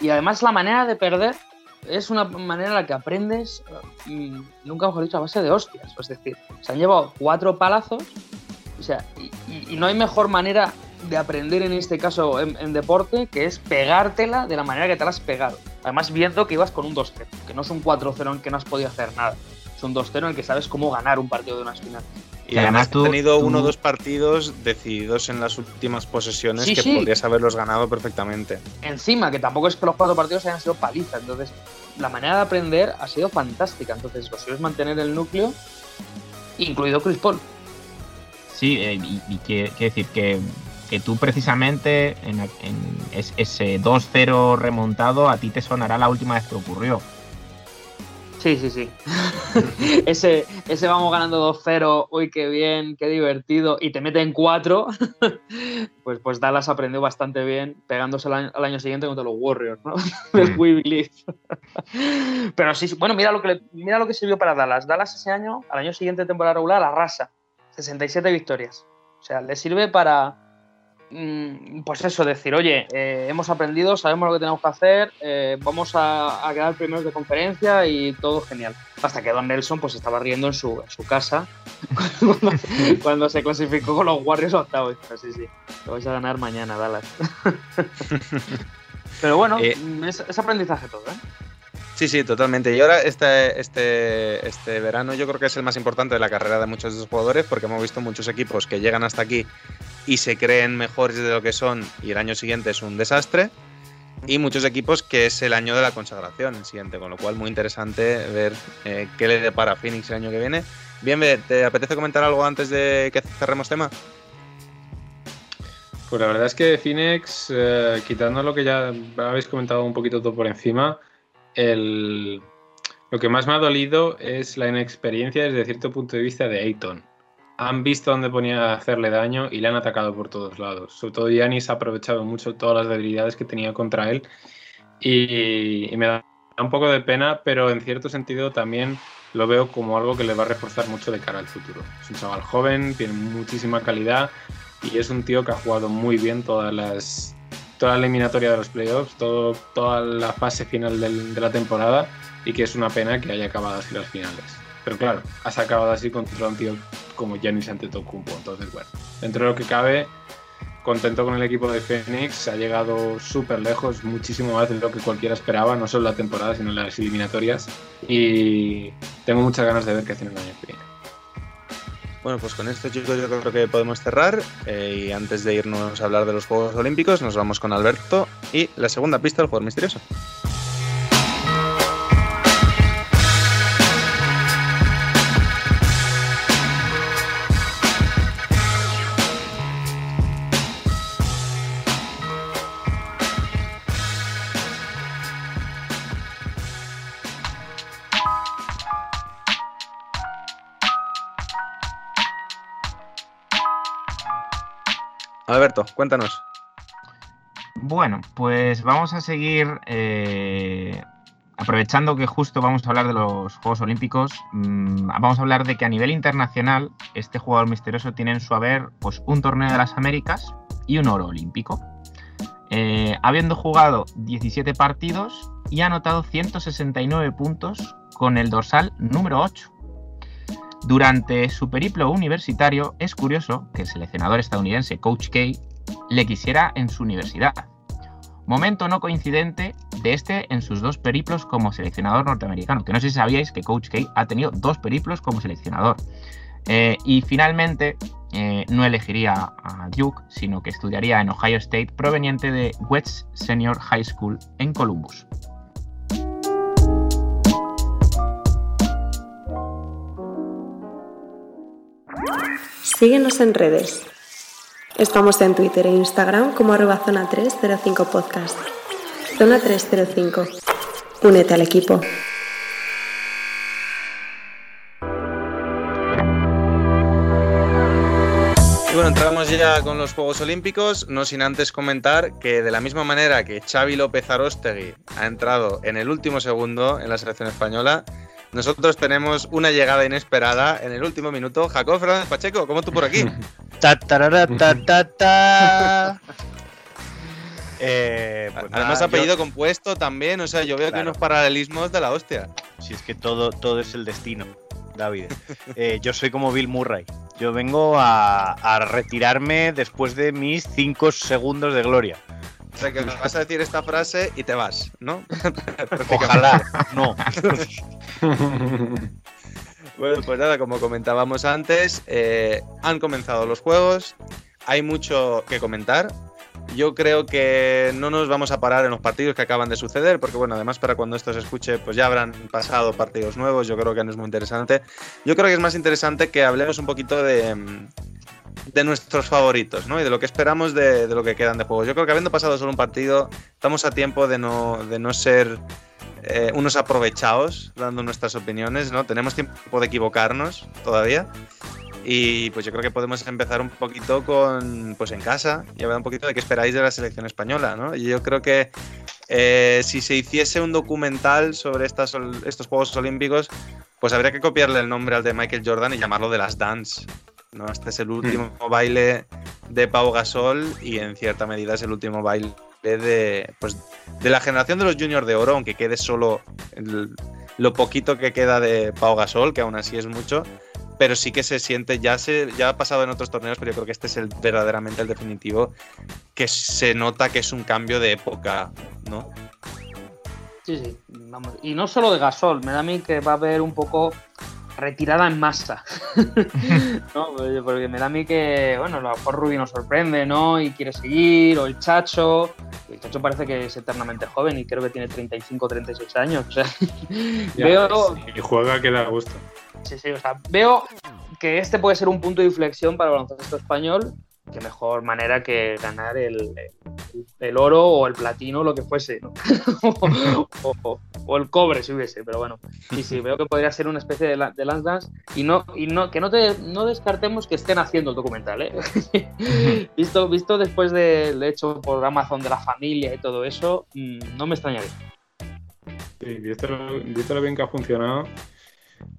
y además la manera de perder es una manera en la que aprendes, y nunca mejor dicho, a base de hostias. Es decir, se han llevado cuatro palazos, o sea, y, no hay mejor manera de aprender en este caso en, deporte que es pegártela de la manera que te la has pegado. Además, viendo que ibas con un 2-0, que no es un 4-0 en que no has podido hacer nada. Es un 2-0 en el que sabes cómo ganar un partido de unas finales. Y Que además además tú- tenido tú- uno o dos partidos decididos en las últimas posesiones Sí, que sí. podrías haberlos ganado perfectamente. encima, que tampoco es que los cuatro partidos hayan sido paliza. Entonces, la manera de aprender ha sido fantástica. Entonces, lo suyo es mantener el núcleo, incluido Chris Paul. sí, eh, y, y quiere decir que, que tú precisamente en, en es- ese 2-0 remontado a ti te sonará la última vez que ocurrió. Sí, sí, sí. ese, ese vamos ganando 2-0, uy, qué bien, qué divertido, y te meten 4, pues, pues Dallas aprendió bastante bien pegándose al año, al año siguiente contra los Warriors, ¿no? Del Mm. Pero sí, bueno, mira lo, que le- mira lo que sirvió para Dallas. Dallas ese año, al año siguiente de temporada regular, arrasa. 67 victorias. O sea, le sirve para, pues eso, decir, oye, eh, hemos aprendido, sabemos lo que tenemos que hacer, eh, vamos a, a quedar primeros de conferencia y todo genial. Hasta que Don Nelson pues estaba riendo en su, en su casa cuando, cuando se clasificó con los Warriors octavos. Sí, sí, lo vais a ganar mañana, Dallas. Pero bueno, Eh, mm, es, es aprendizaje todo, ¿eh? Sí, sí, totalmente. Y ahora este, este, este verano yo creo que es el más importante de la carrera de muchos de esos jugadores porque hemos visto muchos equipos que llegan hasta aquí y se creen mejores de lo que son y el año siguiente es un desastre. Y muchos equipos que es el año de la consagración, el siguiente, con lo cual muy interesante ver eh, qué le depara a Phoenix el año que viene. Bien, ¿te apetece comentar algo antes de que cerremos tema? Pues la verdad es que Phoenix, eh, quitando lo que ya habéis comentado un poquito todo por encima, el, lo que más me ha dolido es la inexperiencia desde cierto punto de vista de Ayton. Han visto dónde ponía hacerle daño y le han atacado por todos lados. Sobre todo Giannis ha aprovechado mucho todas las debilidades que tenía contra él y, me da un poco de pena, pero en cierto sentido también lo veo como algo que le va a reforzar mucho de cara al futuro. Es un chaval joven, tiene muchísima calidad y es un tío que ha jugado muy bien todas las toda la eliminatoria de los playoffs, todo, toda la fase final de la temporada y que es una pena que haya acabado así las finales. Pero claro, has acabado así contra un tío como Giannis Antetokounmpo, entonces bueno, dentro de lo que cabe, contento con el equipo de Phoenix, ha llegado súper lejos, muchísimo más de lo que cualquiera esperaba, no solo la temporada, sino las eliminatorias y tengo muchas ganas de ver qué hacen el año que viene. Bueno, pues con esto chicos yo creo que podemos cerrar eh, y antes de irnos a hablar de los Juegos Olímpicos nos vamos con Alberto y la segunda pista del jugador misterioso. Alberto, cuéntanos. Bueno, pues vamos a seguir eh, aprovechando que justo vamos a hablar de los Juegos Olímpicos. mm, vamos a hablar de que a nivel internacional este jugador misterioso tiene en su haber pues, un torneo de las Américas y un oro olímpico. Eh, habiendo jugado 17 partidos y ha anotado 169 puntos con el dorsal número 8. Durante su periplo universitario es curioso que el seleccionador estadounidense Coach K le quisiera en su universidad. Momento no coincidente de este en sus dos periplos como seleccionador norteamericano, que no sé si sabíais que Coach K ha tenido dos periplos como seleccionador. Eh, y finalmente eh, no elegiría a Duke, sino que estudiaría en Ohio State proveniente de West Senior High School en Columbus. Síguenos en redes. Estamos en Twitter e Instagram como arroba zona 305 podcast. Zona 305. Únete al equipo. bueno, entramos ya con los Juegos Olímpicos, no sin antes comentar que de la misma manera que Xavi López Arostegui ha entrado en el último segundo en la selección española, nosotros tenemos una llegada inesperada en el último minuto. Jacob Fernández Pacheco, ¿cómo tú por aquí? Ta, tarara, ta, ta, ta. Eh, pues Además, nada, apellido yo- compuesto también, o sea, yo veo que Claro. unos paralelismos de la hostia. Si es que todo, todo es el destino, David. Eh, yo soy como Bill Murray. Yo vengo a, a retirarme después de mis 5 segundos de gloria. O sea, que vas a decir esta frase y te vas, ¿no? Ojalá, no. Bueno, pues nada, como comentábamos antes, eh, han comenzado los juegos, hay mucho que comentar. Yo creo que no nos vamos a parar en los partidos que acaban de suceder, porque bueno, además para cuando esto se escuche, pues ya habrán pasado partidos nuevos, yo creo que no es muy interesante. Yo creo que es más interesante que hablemos un poquito de, mm, de nuestros favoritos, ¿no? Y de lo que esperamos de, lo que quedan de juegos. Yo creo que habiendo pasado solo un partido, estamos a tiempo de no, de no ser eh, unos aprovechados dando nuestras opiniones, ¿no? Tenemos tiempo de equivocarnos todavía. Y pues yo creo que podemos empezar un poquito con, pues en casa y hablar un poquito de qué esperáis de la selección española, ¿no? Y yo creo que eh, si se hiciese un documental sobre estas, estos Juegos Olímpicos, pues habría que copiarle el nombre al de Michael Jordan y llamarlo de las Dance. ¿No? Este es el último baile de Pau Gasol y en cierta medida es el último baile de, pues, de la generación de los juniors de oro, aunque quede solo lo poquito que queda de Pau Gasol, que aún así es mucho, pero sí que se siente, ya, se, ya ha pasado en otros torneos, pero yo creo que este es el verdaderamente el definitivo, que se nota que es un cambio de época, ¿no? Sí, sí, vamos. Y no solo de Gasol, me da a mí que va a haber un poco retirada en masa. ¿No? Porque- Porque me da a mí que, bueno, a lo mejor Rubi nos sorprende, ¿no? Y quiere seguir, o el Chacho. El Chacho parece que es eternamente joven y creo que tiene 35 o 36 años. O sea, Ya, veo, Y juega que da gusto. Sí, sí, o sea, veo que este puede ser un punto de inflexión para el baloncesto español. Qué mejor manera que ganar el, el- oro o el platino, lo que fuese, ¿no? o, el cobre si hubiese, pero bueno. Sí, sí, veo que podría ser una especie de, la- de Dance y no, y no, que no, te, no descartemos que estén haciendo el documental, ¿eh? visto, visto después del hecho por Amazon de la familia y todo eso, mm, no me extrañaría. Sí, visto lo, visto lo bien que ha funcionado,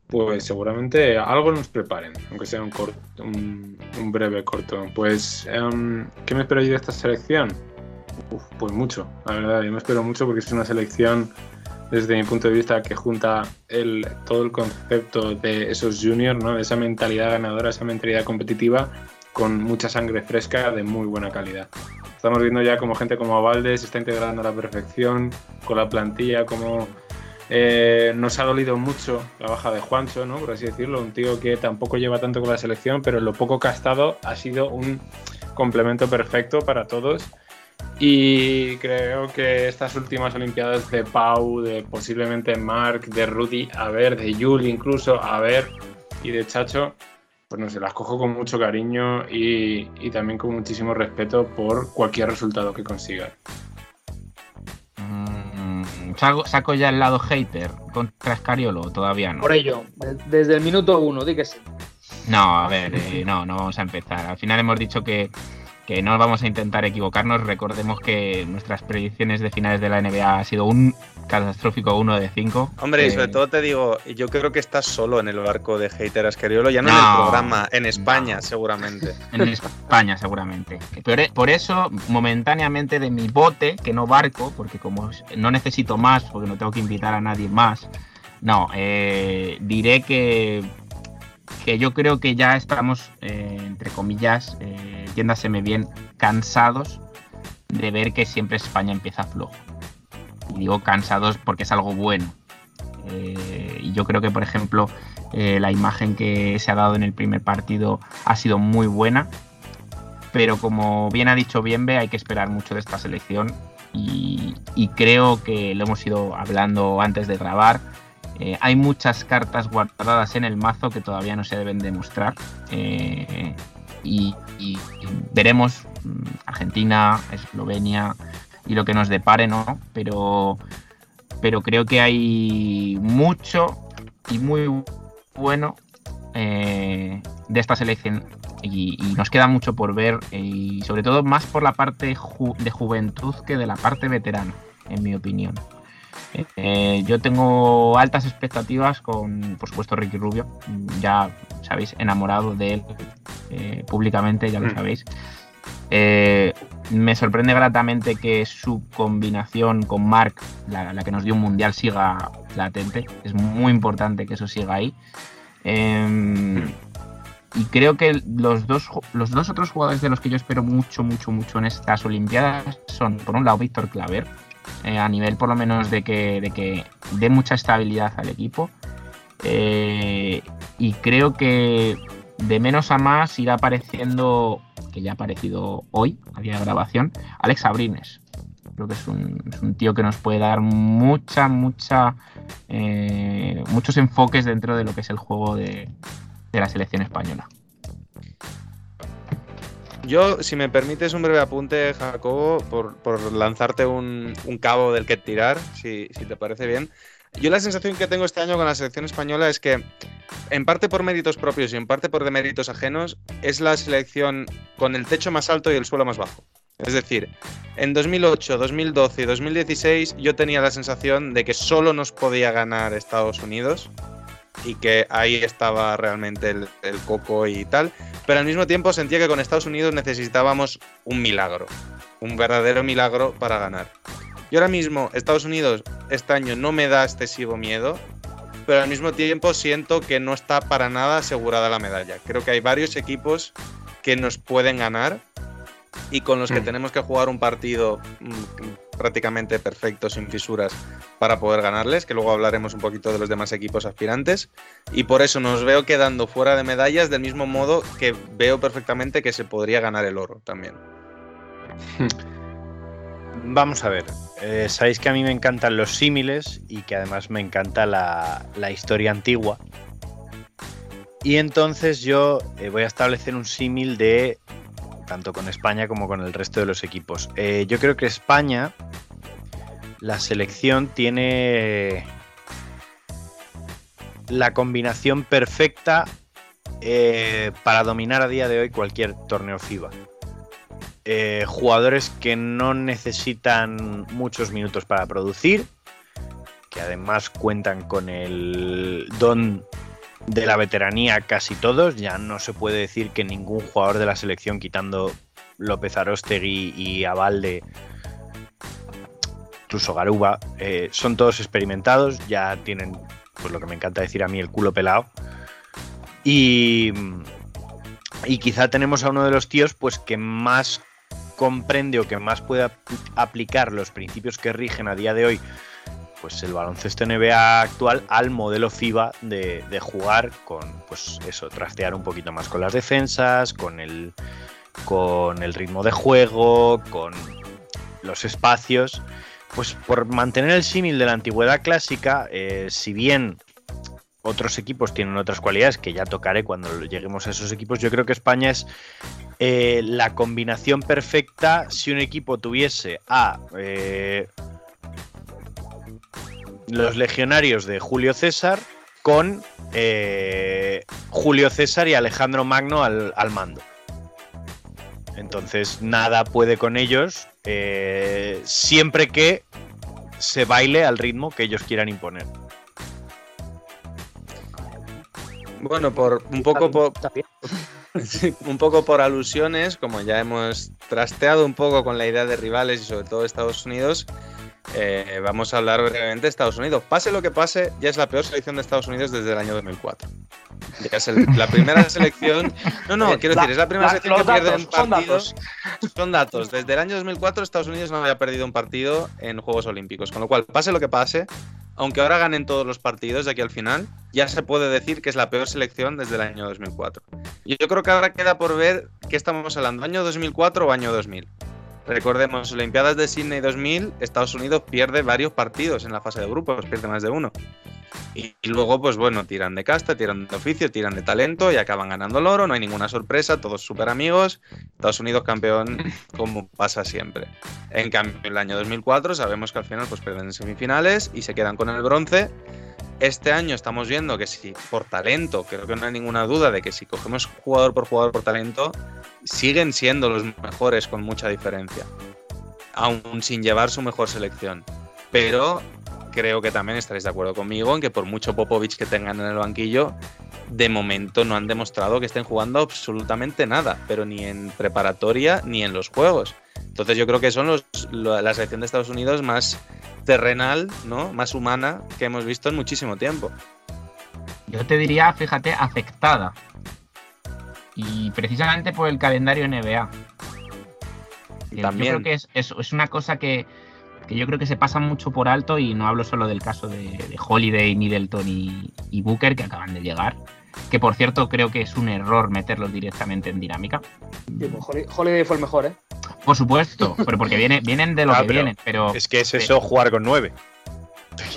pues seguramente algo nos preparen, aunque sea un, breve corto. Pues, em, ¿qué me espero yo de esta selección? Pues mucho, la verdad, yo me espero mucho porque es una selección, desde mi punto de vista, que junta el, todo el concepto de esos juniors, ¿no? de esa mentalidad ganadora, esa mentalidad competitiva, con mucha sangre fresca de muy buena calidad. Estamos viendo ya como gente como Valde se está integrando a la perfección con la plantilla, como eh, nos ha dolido mucho la baja de Juancho, ¿no? por así decirlo, un tío que tampoco lleva tanto con la selección, pero lo poco que ha sido un complemento perfecto para todos. Y creo que estas últimas Olimpiadas de Pau, de posiblemente Mark, de Rudy, a ver, de Yul incluso, a ver, y de Chacho, pues no sé, las cojo con mucho cariño y también con muchísimo respeto por cualquier resultado que consigan. ¿Saco, saco ya el lado hater contra Escariolo o todavía no? Por ello, de- desde el minuto uno, di que sí. No, a ver, eh, no, no vamos a empezar. Al final hemos dicho que, que no vamos a intentar equivocarnos. Recordemos que nuestras predicciones de finales de la NBA ha sido un catastrófico 1 de 5. Hombre, y Eh, sobre todo te digo, yo creo que estás solo en el barco de hater Ascariolo, ya no, en el programa, en España no. seguramente. En España, seguramente. Por, por eso, momentáneamente de mi bote, que no barco, porque como no necesito más, porque no tengo que invitar a nadie más, no, eh, diré que, que yo creo que ya estamos, eh, entre comillas, eh, entiéndaseme bien, cansados de ver que siempre España empieza flojo. Y digo cansados porque es algo bueno. Eh, y yo creo que, por ejemplo, eh, la imagen que se ha dado en el primer partido ha sido muy buena. Pero como bien ha dicho Bienve, hay que esperar mucho de esta selección. Y, y creo que lo hemos ido hablando antes de grabar. Eh, hay muchas cartas guardadas en el mazo que todavía no se deben demostrar. eh, y, veremos mm, Argentina, Eslovenia y lo que nos depare, ¿no? Pero, pero creo que hay mucho y muy bueno eh, de esta selección y, nos queda mucho por ver y sobre todo más por la parte de juventud que de la parte veterana, en mi opinión. Eh, yo tengo altas expectativas con, por supuesto, Ricky Rubio. Ya sabéis, enamorado de él eh, públicamente, ya lo Mm. sabéis. Eh, me sorprende gratamente que su combinación con Mark, la, la que nos dio un mundial, siga latente. Es muy importante que eso siga ahí. Em, y creo que los dos, los dos otros jugadores de los que yo espero mucho, mucho, mucho en estas Olimpiadas son, por un lado, Víctor Claver, eh, a nivel por lo menos de que, que dé mucha estabilidad al equipo. Eh, y creo que de menos a más irá apareciendo, que ya ha aparecido hoy, a día de grabación, Alex Abrines. Creo que es un, es un tío que nos puede dar mucha, mucha, eh, muchos enfoques dentro de lo que es el juego de, de la selección española. Yo, si me permites un breve apunte, Jacobo, por, lanzarte un, un cabo del que tirar, si, si te parece bien. Yo la sensación que tengo este año con la selección española es que, en parte por méritos propios y en parte por deméritos ajenos, es la selección con el techo más alto y el suelo más bajo. Es decir, en 2008, 2012 y 2016 yo tenía la sensación de que solo nos podía ganar Estados Unidos y que ahí estaba realmente el, el coco y tal, pero al mismo tiempo sentía que con Estados Unidos necesitábamos un milagro, un verdadero milagro para ganar. Y ahora mismo Estados Unidos este año no me da excesivo miedo, pero al mismo tiempo siento que no está para nada asegurada la medalla. Creo que hay varios equipos que nos pueden ganar y con los que Mm. tenemos que jugar un partido mm, prácticamente perfecto, sin fisuras, para poder ganarles, que luego hablaremos un poquito de los demás equipos aspirantes. Y por eso nos veo quedando fuera de medallas del mismo modo que veo perfectamente que se podría ganar el oro también. Vamos a ver. eh, sabéis que a mí me encantan los símiles y que además me encanta la, la historia antigua. Y entonces yo eh, voy a establecer un símil de tanto con España como con el resto de los equipos. Eh, yo creo que España, la selección tiene la combinación perfecta eh, para dominar a día de hoy cualquier torneo FIBA. Eh, jugadores que no necesitan muchos minutos para producir, que además cuentan con el don de la veteranía casi todos. Ya no se puede decir que ningún jugador de la selección, quitando López Arostegui y Avalde, incluso Garuba, eh, son todos experimentados, ya tienen, pues lo que me encanta decir a mí, el culo pelado. Y, y quizá tenemos a uno de los tíos pues que más comprende o que más puede ap- aplicar los principios que rigen a día de hoy pues el baloncesto NBA actual al modelo FIBA de, de jugar con pues eso, trastear un poquito más con las defensas, con el con el ritmo de juego, con los espacios. Pues por mantener el símil de la antigüedad clásica, eh, si bien otros equipos tienen otras cualidades que ya tocaré cuando lleguemos a esos equipos, yo creo que España es eh, la combinación perfecta si un equipo tuviese a eh, los legionarios de Julio César con eh, Julio César y Alejandro Magno al, al mando. Entonces nada puede con ellos eh, siempre que se baile al ritmo que ellos quieran imponer. Bueno, por un poco por, un poco por alusiones, como ya hemos trasteado un poco con la idea de rivales y sobre todo Estados Unidos, eh, vamos a hablar brevemente de Estados Unidos. Pase lo que pase, ya es la peor selección de Estados Unidos desde el año 2004. Ya es el- la primera selección. No, no, quiero decir, es la primera La- selección que pierde datos, en son partidos. Son datos. Desde el año 2004 Estados Unidos no había perdido un partido en Juegos Olímpicos. Con lo cual, pase lo que pase, aunque ahora ganen todos los partidos de aquí al final, ya se puede decir que es la peor selección desde el año 2004. Y yo creo que ahora queda por ver qué estamos hablando, año 2004 o año 2000. Recordemos, Olimpiadas de Sydney 2000, Estados Unidos pierde varios partidos en la fase de grupos, pierde más de uno. Y, y luego, pues bueno, tiran de casta, tiran de oficio, tiran de talento y acaban ganando el oro, no hay ninguna sorpresa, todos súper amigos, Estados Unidos campeón como pasa siempre. En cambio, en el año 2004 sabemos que al final pues pierden en semifinales y se quedan con el bronce. Este año estamos viendo que si por talento, creo que no hay ninguna duda de que si cogemos jugador por jugador por talento, siguen siendo los mejores con mucha diferencia, aún sin llevar su mejor selección. Pero creo que también estaréis de acuerdo conmigo en que por mucho Popovich que tengan en el banquillo, de momento no han demostrado que estén jugando absolutamente nada, pero ni en preparatoria ni en los juegos. Entonces yo creo que son los, lo- la selección de Estados Unidos más terrenal, ¿no? Más humana que hemos visto en muchísimo tiempo. Yo te diría, fíjate, afectada. Y precisamente por el calendario NBA. También. Yo creo que es, es- es una cosa que, que yo creo que se pasa mucho por alto y no hablo solo del caso de, de Holiday, Middleton y, y Booker que acaban de llegar. Que por cierto creo que es un error meterlos directamente en dinámica. Sí, pues Holi- Holiday fue el mejor, ¿eh? Por supuesto, pero porque viene, vienen de lo Ah, que pero vienen. Pero Es que es eso jugar con nueve.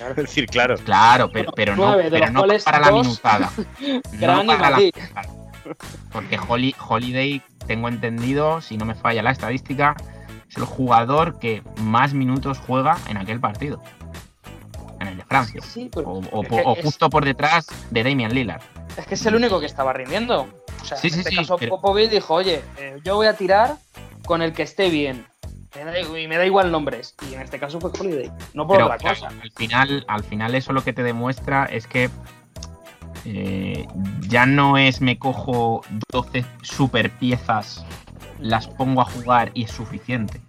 Es decir, claro. Claro, pero, pero no, Nueve, pero no para la minutada. No para la minutada. Porque Holi- Holiday, tengo entendido, si no me falla la estadística, es el jugador que más minutos juega en aquel partido. En el de Francia. Sí, pero O, es- justo por detrás de Damian Lillard. Es que es el único que estaba rindiendo. O sea, Sí, en sí, este caso pero- Popovich dijo, oye, eh, yo voy a tirar con el que esté bien. Me da, y me da igual nombres. Y en este caso fue Holiday. No por Pero otra cosa. al final, al final eso lo que te demuestra es que eh, ya no es me cojo 12 super piezas, las pongo a jugar y es suficiente.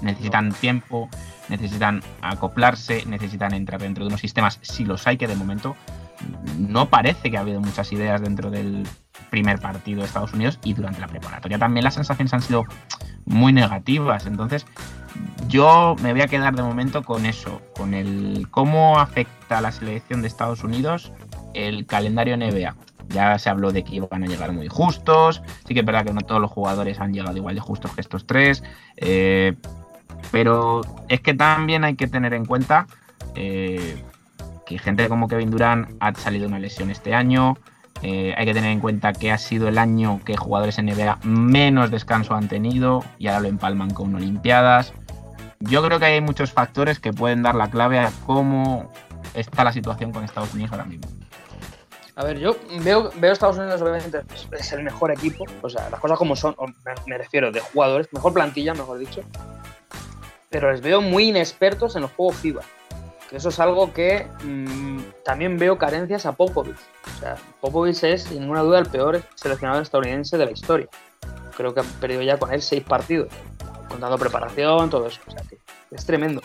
Necesitan tiempo, necesitan acoplarse, necesitan entrar dentro de unos sistemas, si los hay, que de momento no parece que ha habido muchas ideas dentro del primer partido de Estados Unidos y durante la preparatoria también las sensaciones han sido muy negativas. Entonces, yo me voy a quedar de momento con eso, con el cómo afecta a la selección de Estados Unidos el calendario NBA. Ya se habló de que iban a llegar muy justos, sí que es verdad que no todos los jugadores han llegado igual de justos que estos tres, eh, pero es que también hay que tener en cuenta eh, que gente como Kevin Durant ha salido de una lesión este año, eh, hay que tener en cuenta que ha sido el año que jugadores NBA menos descanso han tenido y ahora lo empalman con Olimpiadas. Yo creo que hay muchos factores que pueden dar la clave a cómo está la situación con Estados Unidos ahora mismo. A ver, yo veo, veo Estados Unidos, obviamente, es- el mejor equipo. O sea, las cosas como son, me refiero de jugadores, mejor plantilla, mejor dicho. Pero les veo muy inexpertos en los juegos FIBA. Que eso es algo que mm, también veo carencias a Popovich. O sea, Popovich es, sin ninguna duda, el peor seleccionador estadounidense de la historia. Creo que han perdido ya con él seis partidos, contando preparación, todo eso. O sea, que es tremendo.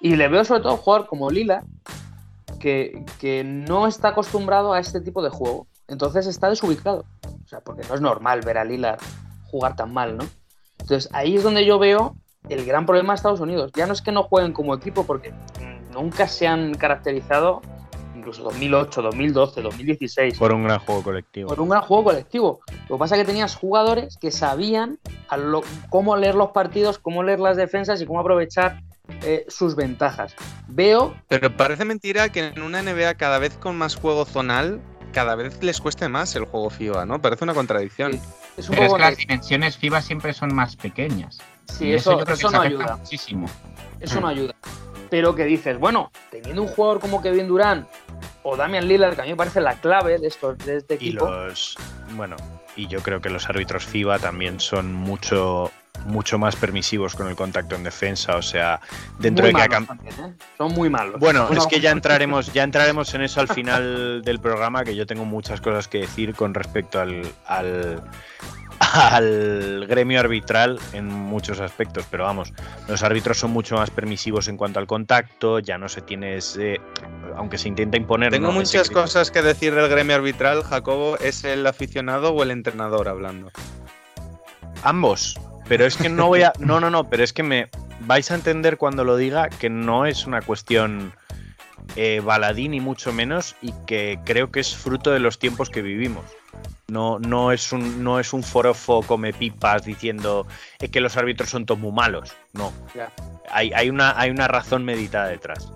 Y le veo sobre todo jugar como Lila, que, que no está acostumbrado a este tipo de juego. Entonces está desubicado. O sea, porque no es normal ver a Lillard jugar tan mal, ¿no? Entonces ahí es donde yo veo el gran problema de Estados Unidos. Ya no es que no jueguen como equipo, porque nunca se han caracterizado, incluso 2008, 2012, 2016, Por un gran juego colectivo. por un gran juego colectivo. Lo que pasa es que tenías jugadores que sabían lo- cómo leer los partidos, cómo leer las defensas y cómo aprovechar eh, sus ventajas. Veo Pero parece mentira que en una NBA cada vez con más juego zonal, cada vez les cueste más el juego FIBA, ¿no? Parece una contradicción. es un Pero es poco que las dimensiones FIBA siempre son más pequeñas. Sí, Y eso, yo creo que eso no ayuda. Muchísimo. Eso no ayuda. Pero que dices, bueno, teniendo un jugador como Kevin Durant o Damian Lillard, que a mí me parece la clave de, estos, de este Y equipo. los. Bueno, y yo creo que los árbitros FIBA también son mucho mucho más permisivos con el contacto en defensa, o sea, dentro muy de que malos también, ¿eh? Son muy malos. Bueno, es que ya entraremos, ya entraremos en eso al final del programa, que yo tengo muchas cosas que decir con respecto al, al, al gremio arbitral en muchos aspectos, pero vamos, los árbitros son mucho más permisivos en cuanto al contacto, ya no se tiene ese, aunque se intenta imponer. Tengo muchas cosas que decir del gremio arbitral. Jacobo, ¿es el aficionado o el entrenador hablando? Ambos. Pero es que no voy a. No, no, no, pero es que me vais a entender cuando lo diga que no es una cuestión eh, baladí ni mucho menos y que creo que es fruto de los tiempos que vivimos. No, no, es un, no es un forofo come pipas diciendo "Es que los árbitros son todos muy malos. No. Hay, hay, una, hay una razón meditada detrás.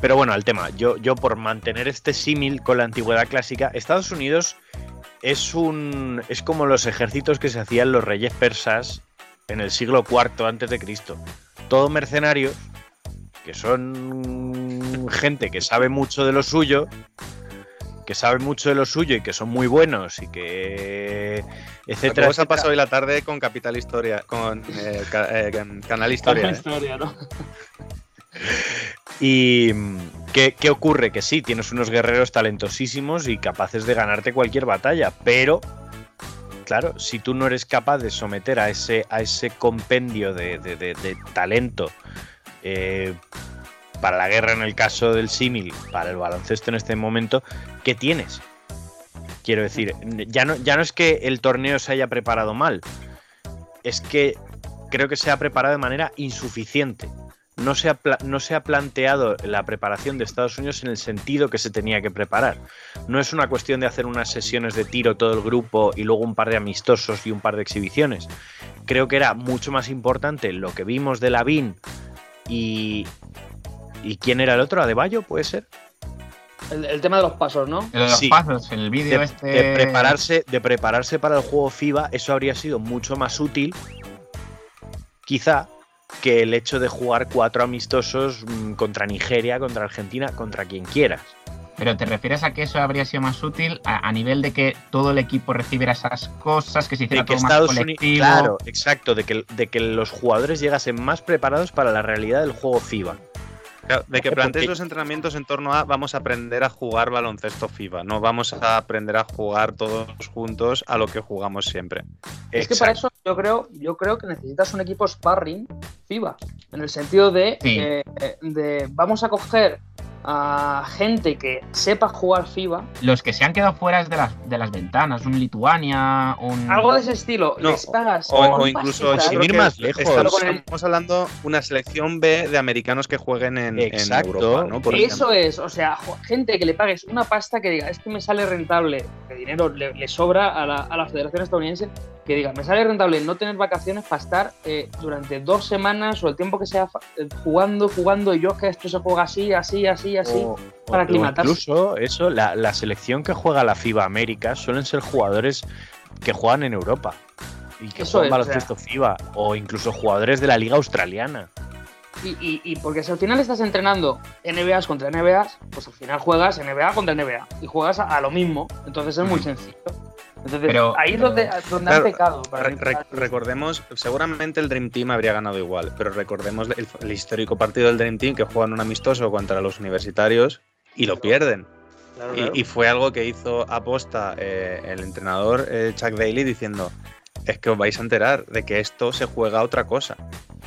Pero bueno, al tema, yo, yo por mantener este símil con la antigüedad clásica, Estados Unidos es un. es como los ejércitos que se hacían los reyes persas en el siglo IV antes de Cristo. Todo mercenarios, que son gente que sabe mucho de lo suyo, que sabe mucho de lo suyo y que son muy buenos y que etcétera. ¿Cómo se ha etcétera. pasado hoy la tarde con Capital Historia, con eh, ca- eh, Canal Historia? La eh? historia, ¿no? Y mm, ¿qué, ocurre? Que sí, tienes unos guerreros talentosísimos y capaces de ganarte cualquier batalla, pero claro, si tú no eres capaz de someter a ese, a ese compendio de talento eh, para la guerra en el caso del símil, para el baloncesto en este momento, ¿qué tienes? Quiero decir, ya no, ya no es que el torneo se haya preparado mal, es que creo que se ha preparado de manera insuficiente no se, ha no se ha planteado la preparación de Estados Unidos en el sentido que se tenía que preparar. No es una cuestión de hacer unas sesiones de tiro todo el grupo y luego un par de amistosos y un par de exhibiciones. Creo que era mucho más importante lo que vimos de Lavín y... ¿Y quién era el otro? ¿Adebayo? ¿Puede ser? El, el tema de los pasos, ¿no? De los Sí. pasos, el vídeo de, este. de prepararse, de prepararse para el juego FIBA, eso habría sido mucho más útil, quizá, que el hecho de jugar cuatro amistosos mm, contra Nigeria, contra Argentina, contra quien quieras. Pero te refieres a que eso habría sido más útil a, a nivel de que todo el equipo recibiera esas cosas, que se hiciera De que todo más Unidos. colectivo. Claro, exacto, de que, de que los jugadores llegasen más preparados para la realidad del juego FIBA. De que Porque- plantees los entrenamientos en torno a vamos a aprender a jugar baloncesto FIBA, no vamos a aprender a jugar todos juntos a lo que jugamos siempre. Es que para eso yo creo, yo creo que necesitas un equipo sparring FIBA, en el sentido de, Sí. eh, de vamos a coger a gente que sepa jugar FIBA, Los que se han quedado fuera de las, de las ventanas, un Lituania, un. algo de ese estilo, No, les pagas O, o incluso creo ir más lejos. Estamos, hablando una selección B de americanos que jueguen en, en Exacto. Europa, ¿no? Por Eso ejemplo. es, o sea, gente que le pagues una pasta que diga, es que me sale rentable, que dinero le, le sobra a la, a la Federación Estadounidense, que diga, me sale rentable no tener vacaciones para estar eh, durante dos semanas o el tiempo que sea eh, jugando, jugando, y yo que esto se juega así, así, así, así. O- para aclimatarse. incluso eso, la, la selección que juega la FIBA América suelen ser jugadores que juegan en Europa y que Eso juegan es, baloncesto FIBA o incluso jugadores de la liga australiana. Y, y- y porque si al final estás entrenando NBAs contra NBAs, pues al final juegas NBA contra NBA y juegas a, a lo mismo. Entonces es muy sencillo. Entonces Pero- ahí es donde, donde Claro, han pecado. para Re- mí. re- recordemos, seguramente el Dream Team habría ganado igual, pero recordemos el, el histórico partido del Dream Team que juegan un amistoso contra los universitarios y lo pierden. Claro, Y, claro. y fue algo que hizo aposta eh, el entrenador eh, Chuck Daly diciendo, es que os vais a enterar de que esto se juega a otra cosa.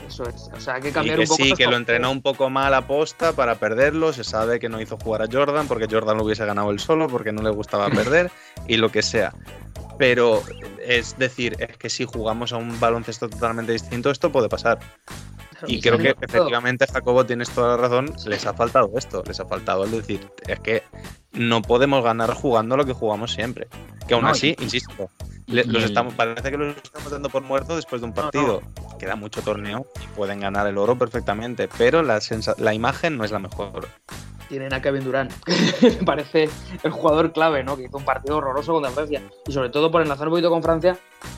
Eso es. O sea, hay que Y cambiar que un poco. sí, que lo entrenó un poco mal aposta para perderlo. Se sabe que no hizo jugar a Jordan porque Jordan lo hubiese ganado él solo porque no le gustaba perder y lo que sea. Pero es decir, es que si jugamos a un baloncesto totalmente distinto, esto puede pasar. Y creo que efectivamente, Jacobo, tienes toda la razón. Les ha faltado esto. Les ha faltado el decir, es que no podemos ganar jugando lo que jugamos siempre. Que aún No, así, y- insisto, le- y los estamos, parece que los estamos dando por muertos después de un partido. Queda mucho torneo y pueden ganar el oro perfectamente, pero la, sensa- la imagen no es la mejor. tienen a Kevin Durant. Me parece el jugador clave, ¿no? Que hizo un partido horroroso contra Francia. Y sobre todo por enlazar un poquito con Francia,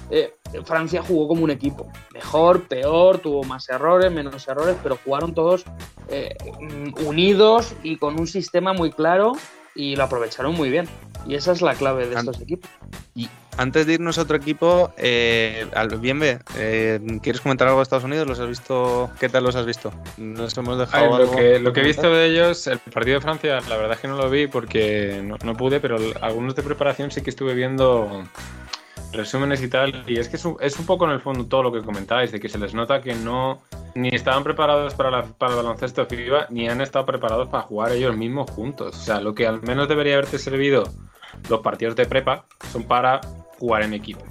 eh, Francia jugó como un equipo. Mejor, peor, tuvo más errores, menos errores, pero jugaron todos eh, mm, unidos y con un sistema muy claro y lo aprovecharon muy bien. Y esa es la clave de estos equipos. Antes de irnos a otro equipo, eh, al- bien ve, eh, ¿quieres comentar algo de Estados Unidos? ¿Los has visto? ¿Qué tal los has visto? Nos hemos dejado ver, lo, algo que, lo que he visto de ellos, el partido de Francia, la verdad es que no lo vi porque no, no pude, pero algunos de preparación sí que estuve viendo resúmenes y tal. Y es que es un, es un poco en el fondo todo lo que comentáis, de que se les nota que no ni estaban preparados para, la, para el baloncesto FIBA, ni han estado preparados para jugar ellos mismos juntos. O sea, lo que al menos debería haberte servido los partidos de prepa son para jugar en equipo.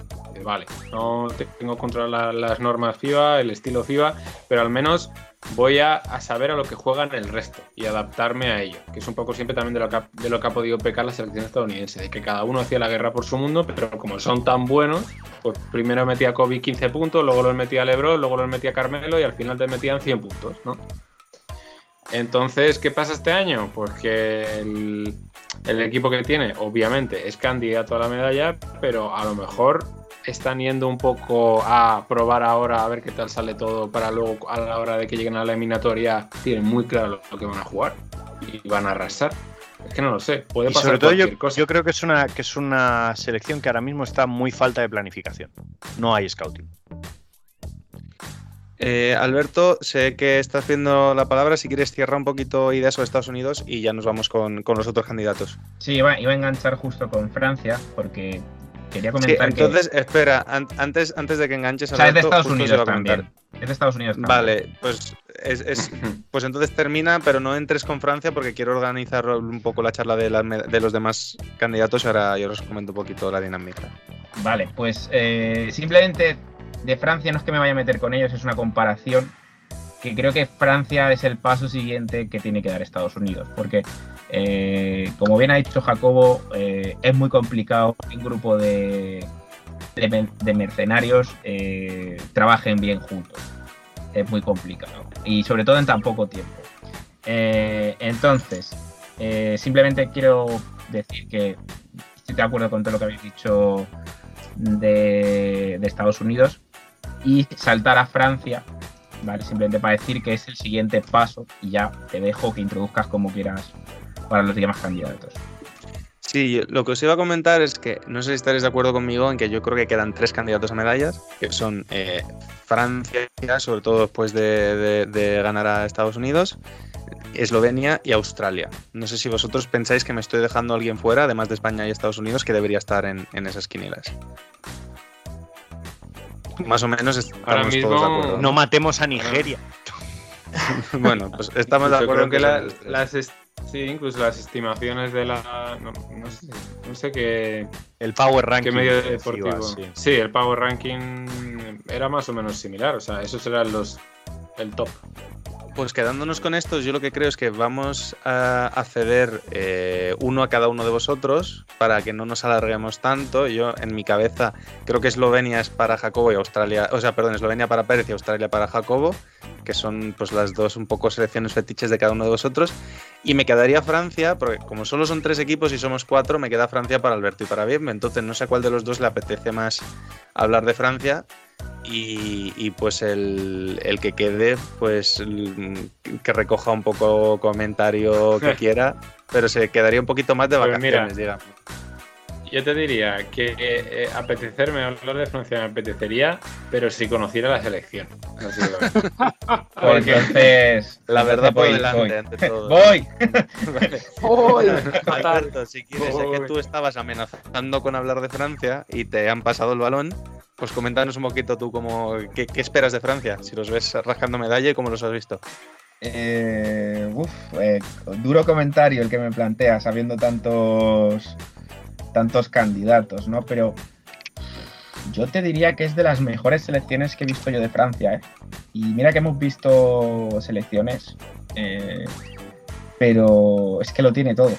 Vale, no tengo contra la- las normas FIBA, el estilo FIBA, pero al menos voy a, a saber a lo que juegan el resto y adaptarme a ello, que es un poco siempre también de lo que ha, de lo que ha podido pecar la selección estadounidense, de que cada uno hacía la guerra por su mundo, pero como son tan buenos, pues primero metía a Kobe 15 puntos, luego los metía a Lebron, luego los metía a Carmelo y al final te metían 100 puntos, ¿no? Entonces, ¿qué pasa este año? Pues que el, el equipo que tiene, obviamente, es candidato a la medalla, pero a lo mejor están yendo un poco a probar ahora a ver qué tal sale todo para luego a la hora de que lleguen a la eliminatoria tienen muy claro lo que van a jugar y van a arrasar. Es que no lo sé, puede Y pasar sobre todo yo, cosa. yo creo que es, una, que es una selección que ahora mismo está muy falta de planificación. No hay scouting. Eh, Alberto, sé que estás viendo la palabra. Si quieres, cierra un poquito ideas sobre Estados Unidos y ya nos vamos con, con los otros candidatos. Sí, iba, iba a enganchar justo con Francia, porque quería Sí, comentar entonces, espera, an- antes, antes de que enganches, que. O sea, es de Alberto, Estados Unidos a comentar. también. Es de Estados Unidos también. Vale, pues, es, es- pues entonces termina, pero no entres con Francia porque quiero organizar un poco la charla de, de los demás candidatos y ahora yo os comento un poquito la dinámica. Vale, pues eh, simplemente de Francia no es que me vaya a meter con ellos, es una comparación que creo que Francia es el paso siguiente que tiene que dar Estados Unidos, porque eh, como bien ha dicho Jacobo, eh, es muy complicado que un grupo de, de, mer- de mercenarios eh, trabajen bien juntos. Es muy complicado y sobre todo en tan poco tiempo. Entonces, simplemente quiero decir que estoy de acuerdo con todo lo que habéis dicho de, de Estados Unidos y saltar a Francia, ¿vale? Simplemente para decir que es el siguiente paso y ya te dejo que introduzcas como quieras para los demás candidatos. Sí, lo que os iba a comentar es que no sé si estaréis de acuerdo conmigo en que yo creo que quedan tres candidatos a medallas, que son eh, Francia, sobre todo después de, de- de ganar a Estados Unidos, Eslovenia y Australia. No sé si vosotros pensáis que me estoy dejando a alguien fuera, además de España y Estados Unidos, que debería estar en, en esas quinielas. Más o menos estamos Ahora todos de mismo- acuerdo. No matemos a Nigeria. bueno, pues estamos de acuerdo en que la- las sí, incluso las estimaciones de la no, no sé, no sé qué, El Power Ranking. qué medio deportivo. sí. Sí, el Power Ranking era más o menos similar, o sea, esos eran los el top. Pues quedándonos con estos, yo lo que creo es que vamos a, ceder eh, uno a cada uno de vosotros para que no nos alarguemos tanto. Yo en mi cabeza creo que Eslovenia es para Jacobo y Australia, o sea, perdón, Eslovenia para Pérez y Australia para Jacobo, que son pues las dos un poco selecciones fetiches de cada uno de vosotros. Y me quedaría Francia, porque como solo son tres equipos y somos cuatro, me queda Francia para Alberto y para Bien. Entonces no sé a cuál de los dos le apetece más hablar de Francia. Y, y, pues el, el que quede, pues que recoja un poco comentario que quiera, pero se quedaría un poquito más de Pues vacaciones, mira, digamos. Yo te diría que eh, apetecerme hablar de Francia me apetecería, pero si conociera la selección. Así que- Porque entonces. La verdad por voy, delante, voy. ante todo. Voy. Alberto, si quieres, ya que tú estabas amenazando con hablar de Francia y te han pasado el balón, pues coméntanos un poquito tú cómo, qué, qué esperas de Francia, si los ves rascando medalla y cómo los has visto. Eh, uf, eh, duro comentario el que me plantea, sabiendo tantos tantos candidatos, ¿no? Pero yo te diría que es de las mejores selecciones que he visto yo de Francia, ¿eh? Y mira que hemos visto selecciones, eh, pero es que lo tiene todo.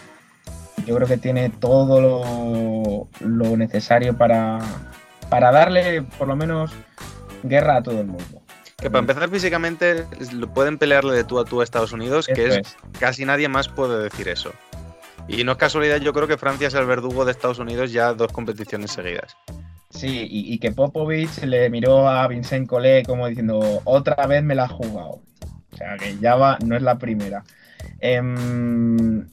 Yo creo que tiene todo lo, lo necesario para, para darle por lo menos guerra a todo el mundo. Que para empezar físicamente pueden pelearle de tú a tú a Estados Unidos, que es, casi nadie más puede decir eso. Y no es casualidad, yo creo que Francia es el verdugo de Estados Unidos ya dos competiciones seguidas. Sí, y, que Popovich le miró a Vincent Collet como diciendo, otra vez me la ha jugado. O sea, que ya va, no es la primera. Em,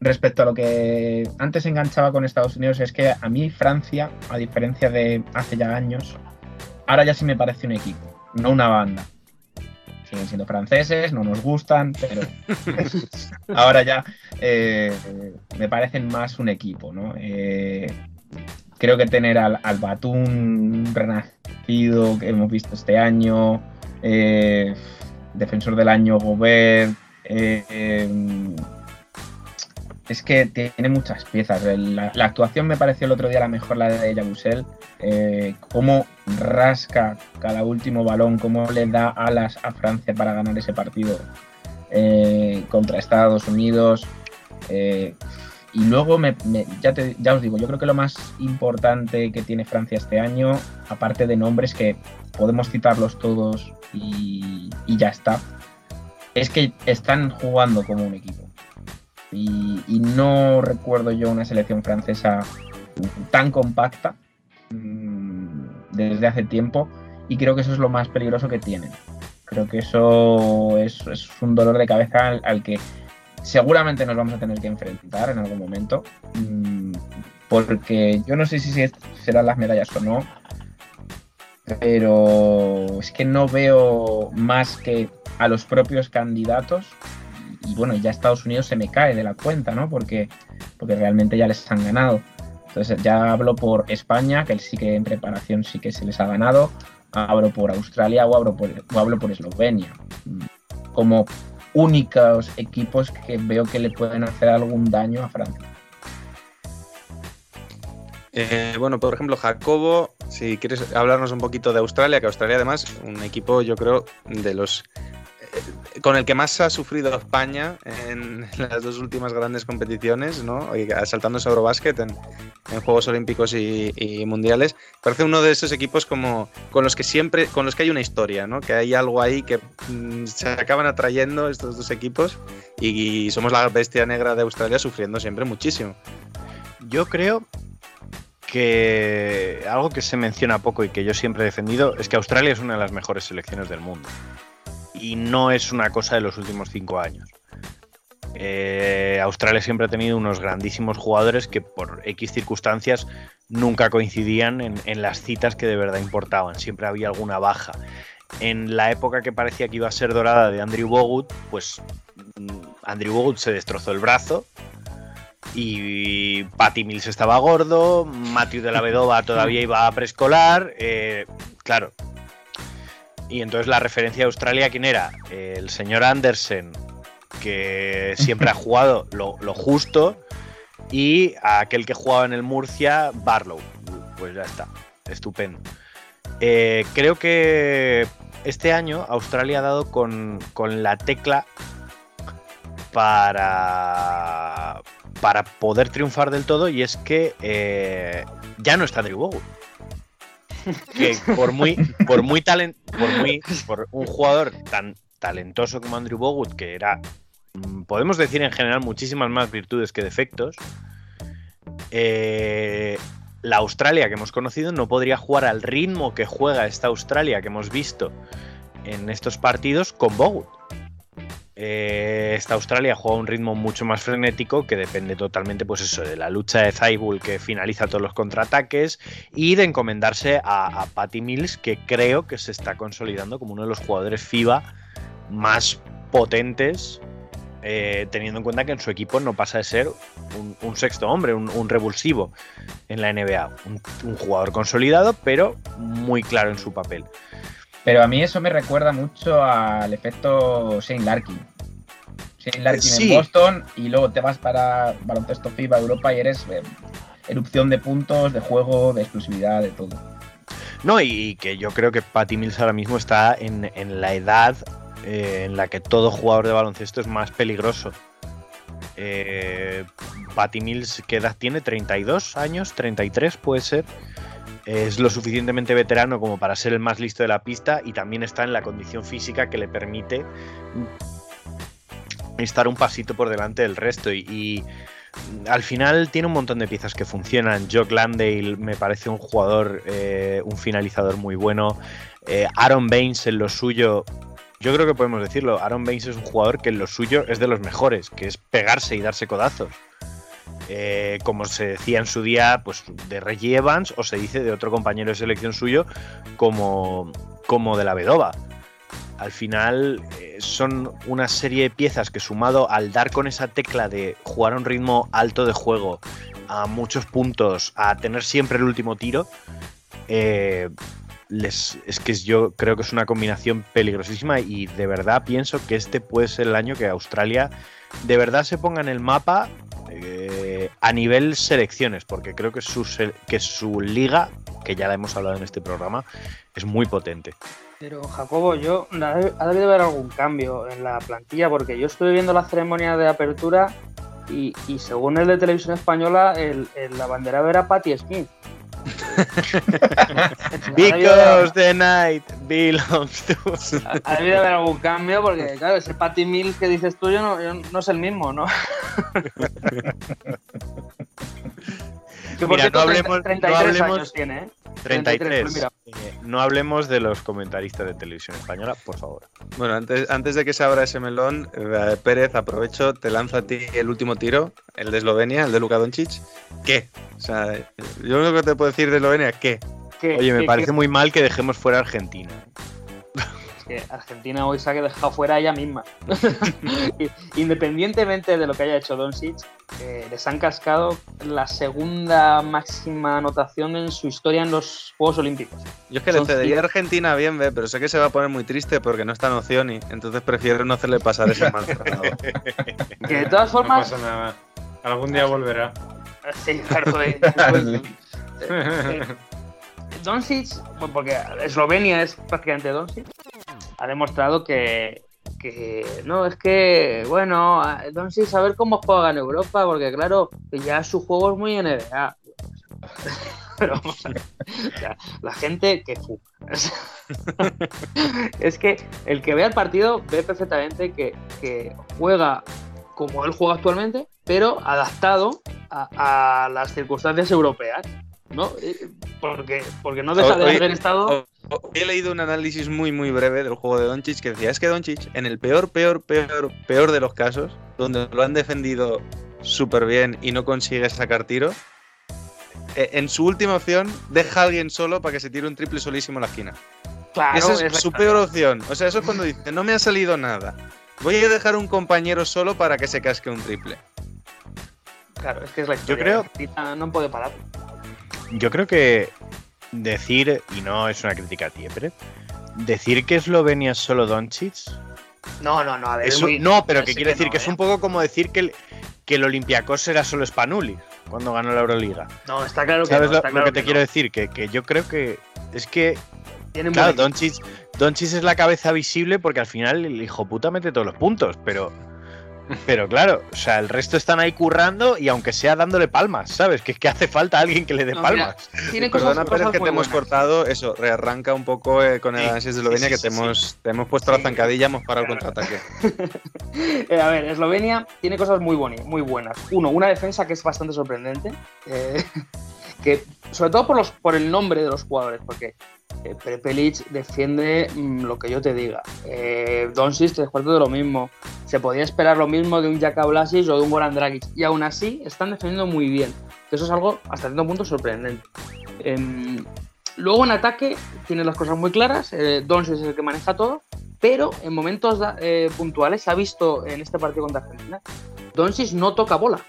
respecto a lo que antes enganchaba con Estados Unidos, es que a mí Francia, a diferencia de hace ya años, ahora ya sí me parece un equipo, no una banda. Siguen siendo franceses, no nos gustan, pero ahora ya eh, me parecen más un equipo, ¿no? Eh, creo que tener al, al Batum renacido que hemos visto este año, eh, defensor del año Gobert, es que tiene muchas piezas. La, actuación me pareció el otro día la mejor, la de Yabusel. Eh, cómo rasca cada último balón, cómo le da alas a Francia para ganar ese partido eh, contra Estados Unidos. Eh, y luego, me, ya, os digo, yo creo que lo más importante que tiene Francia este año, aparte de nombres que podemos citarlos todos y ya está, es que están jugando como un equipo. Y, no recuerdo yo una selección francesa tan compacta mm, desde hace tiempo y creo que eso es lo más peligroso que tienen. Creo que eso es, un dolor de cabeza al, que seguramente nos vamos a tener que enfrentar en algún momento. mm, Porque yo no sé si se- serán las medallas o no. Pero es que no veo más que a los propios candidatos. Y bueno, ya Estados Unidos se me cae de la cuenta, ¿no? Porque, porque realmente ya les han ganado. Entonces ya hablo por España, que sí que en preparación sí que se les ha ganado. Hablo por Australia o hablo por, hablo por Eslovenia. Como únicos equipos que veo que le pueden hacer algún daño a Francia. Eh, bueno, por ejemplo, Jacobo, si quieres hablarnos un poquito de Australia, que Australia además, un equipo yo creo de los con el que más ha sufrido España en las dos últimas grandes competiciones, ¿no? Y saltándose a Eurobasket en, en Juegos Olímpicos y, Mundiales. Parece uno de esos equipos como con los que siempre, con los que hay una historia, ¿no? Que hay algo ahí que mm, se acaban atrayendo estos dos equipos y somos la bestia negra de Australia sufriendo siempre muchísimo. Yo creo que algo que se menciona poco y que yo siempre he defendido es que Australia es una de las mejores selecciones del mundo. Y no es una cosa de los últimos cinco años. Eh, Australia siempre ha tenido unos grandísimos jugadores que por X circunstancias nunca coincidían en, las citas que de verdad importaban. Siempre había alguna baja. En la época que parecía que iba a ser dorada de Andrew Bogut, pues mm, Andrew Bogut se destrozó el brazo, y Patty Mills estaba gordo, Matthew de la Vedova todavía iba a preescolar, eh, claro. Y entonces la referencia de Australia, ¿quién era? El señor Andersen, que siempre ha jugado lo, lo justo, y aquel que jugaba en el Murcia, Barlow. Pues ya está, estupendo. Eh, creo que este año Australia ha dado con, con la tecla para, para poder triunfar del todo y es que eh, ya no está Andrew Bogut. Que por muy, por muy talent, por muy, por un jugador tan talentoso como Andrew Bogut, que era, mm, podemos decir en general, muchísimas más virtudes que defectos, eh, la Australia que hemos conocido no podría jugar al ritmo que juega esta Australia que hemos visto en estos partidos con Bogut. Eh, esta Australia juega a un ritmo mucho más frenético que depende totalmente, pues eso, de la lucha de Zaibul que finaliza todos los contraataques y de encomendarse a, Patty Mills, que creo que se está consolidando como uno de los jugadores FIBA más potentes, eh, teniendo en cuenta que en su equipo no pasa de ser un, sexto hombre, un, revulsivo en la NBA, un jugador consolidado, pero muy claro en su papel. Pero a mí eso me recuerda mucho al efecto Shane Larkin. Shane Larkin Sí. en Boston y luego te vas para baloncesto FIBA Europa y eres eh, erupción de puntos, de juego, de exclusividad, de todo. No, y que yo creo que Patty Mills ahora mismo está en, en la edad eh, en la que todo jugador de baloncesto es más peligroso. Eh, Patty Mills, ¿qué edad tiene? ¿32 años? ¿33 puede ser? Es lo suficientemente veterano como para ser el más listo de la pista y también está en la condición física que le permite estar un pasito por delante del resto. Y, al final tiene un montón de piezas que funcionan. Jock Landale me parece un jugador, eh, un finalizador muy bueno. Eh, Aaron Baines en lo suyo, yo creo que podemos decirlo. Aaron Baines es un jugador que en lo suyo es de los mejores, que es pegarse y darse codazos. Eh, como se decía en su día, pues de Reggie Evans, o se dice de otro compañero de selección suyo, como, como de la Vedova. Al final eh, son una serie de piezas que sumado al dar con esa tecla de jugar a un ritmo alto de juego, a muchos puntos, a tener siempre el último tiro, eh, es que yo creo que es una combinación peligrosísima y de verdad pienso que este puede ser el año que Australia de verdad se ponga en el mapa eh, a nivel selecciones, porque creo que su, que su liga, que ya la hemos hablado en este programa, es muy potente. Pero Jacobo, yo ha debido haber algún cambio en la plantilla porque yo estuve viendo la ceremonia de apertura y, y según el de televisión española, el, el abanderado era Patti Smith. Because the night belongs to us. Ha debido haber algún cambio porque, claro, ese Patty Mills que dices tú yo no, yo no es el mismo, ¿no? que por Mira, cierto, no hablemos- 33 no hablemos- años tiene, ¿eh? 33. mira. Eh, no hablemos de los comentaristas de televisión española, por favor. Bueno, antes, antes de que se abra ese melón, eh, Pérez, aprovecho, te lanzo a ti el último tiro, el de Eslovenia, el de Luka Doncic. ¿Qué? O sea, yo lo único que te puedo decir de Eslovenia, ¿qué? Que- Oye, me parece muy mal que dejemos fuera a Argentina. que Argentina hoy se ha dejado fuera ella misma. Independientemente de lo que haya hecho Doncic, eh, les han cascado la segunda máxima anotación en su historia en los Juegos Olímpicos. Yo es que le cedería a Argentina bien, ve, pero sé que se va a poner muy triste porque no está en Oceani, entonces prefiero no hacerle pasar ese mal. Que de todas No formas, pasa nada. Algún día volverá. Sí, claro. eh, eh, eh, Doncic, porque Eslovenia es prácticamente Doncic, ha demostrado que, que no, es que, bueno, a ver cómo juega en Europa, porque claro, ya su juego es muy NBA. Pero vamos a ver, la gente que es que el que ve el partido ve perfectamente que, que juega como él juega actualmente, pero adaptado a las circunstancias europeas, ¿no? Porque, porque no deja de Hoy- haber estado. hoy- he leído un análisis muy muy breve del juego de Doncic que decía es que Doncic en el peor peor peor peor de los casos donde lo han defendido súper bien y no consigue sacar tiro eh, en su última opción deja a alguien solo para que se tire un triple solísimo en la esquina Claro, esa es, su peor opción o sea eso es cuando dice no me ha salido nada voy a dejar un compañero solo para que se casque un triple Claro, es que es la historia. creo- Argentina No puede parar. Yo creo que decir, y no es una crítica a ti, Pérez, decir que Eslovenia es solo Doncic. No, no, no, a ver. es un- no, pero que quiere decir no, que es ¿eh? un poco como decir que el, que el Olympiacos era solo Spanulis cuando ganó la Euroliga. No, está claro que ¿Sabes no, lo, está lo claro que te no. quiero decir? Que, que yo creo que es que, Tiene claro, Doncic es la cabeza visible porque al final el hijo puta mete todos los puntos, pero... Pero claro, o sea, el resto están ahí currando y aunque sea dándole palmas, ¿sabes? Que es que hace falta alguien que le dé No, mira, palmas. tiene cosas, Perdona, Pérez, cosas que te hemos cortado. Eso, rearranca un poco eh, con el análisis de sí, Eslovenia, sí, que te, sí. hemos, te hemos puesto Sí. la zancadilla, hemos parado el contraataque. Eh, a ver, Eslovenia tiene cosas muy, boni- muy buenas. Uno, una defensa que es bastante sorprendente. eh, sobre todo por, los, por el nombre de los jugadores, porque eh, Prepelic defiende mm, lo que yo te diga. Eh, cuartos de lo mismo. Se podía esperar lo mismo de un Jaka Blasic o de un Goran Dragic. Y aún así están defendiendo muy bien. Eso es algo hasta cierto punto sorprendente. Em, luego en ataque tiene las cosas muy claras. Eh, Doncic es el que maneja todo. Pero en momentos eh, puntuales se ha visto en este partido contra Argentina, Doncic no toca bola.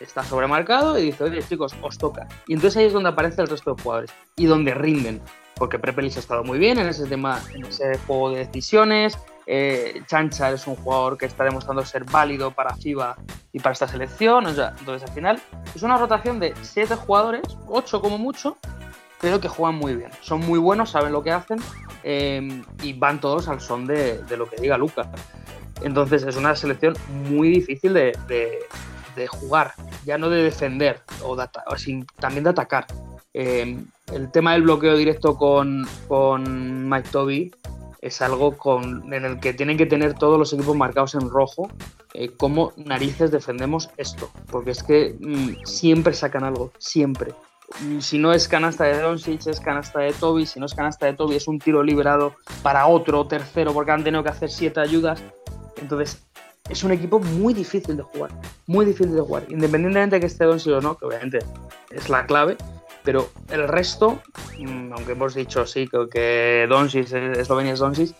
Está sobremarcado y dice, oye chicos, os toca. Y entonces ahí es donde aparece el resto de jugadores y donde rinden. Porque Prepelis ha estado muy bien en ese tema, en ese juego de decisiones. Eh, Chancha es un jugador que está demostrando ser válido para FIBA y para esta selección. O sea, entonces al final es una rotación de siete jugadores, ocho como mucho, pero que juegan muy bien. Son muy buenos, saben lo que hacen eh, y van todos al son de, lo que diga Luca. Entonces es una selección muy difícil de- de jugar, ya no de defender, o, o sin- también de atacar. Eh, el tema del bloqueo directo con, con Mike Toby es algo con, en el que tienen que tener todos los equipos marcados en rojo. eh, ¿Cómo narices defendemos esto? Porque es que mm, siempre sacan algo, siempre. Mm, Si no es canasta de Doncic, es canasta de Toby. Si no es canasta de Toby, es un tiro liberado para otro tercero porque han tenido que hacer siete ayudas. Entonces, es un equipo muy difícil de jugar. Muy difícil de jugar. Independientemente de que esté Doncic o no, que obviamente es la clave. Pero el resto, mm, aunque hemos dicho sí que, que Doncic, es- Eslovenia es Doncic,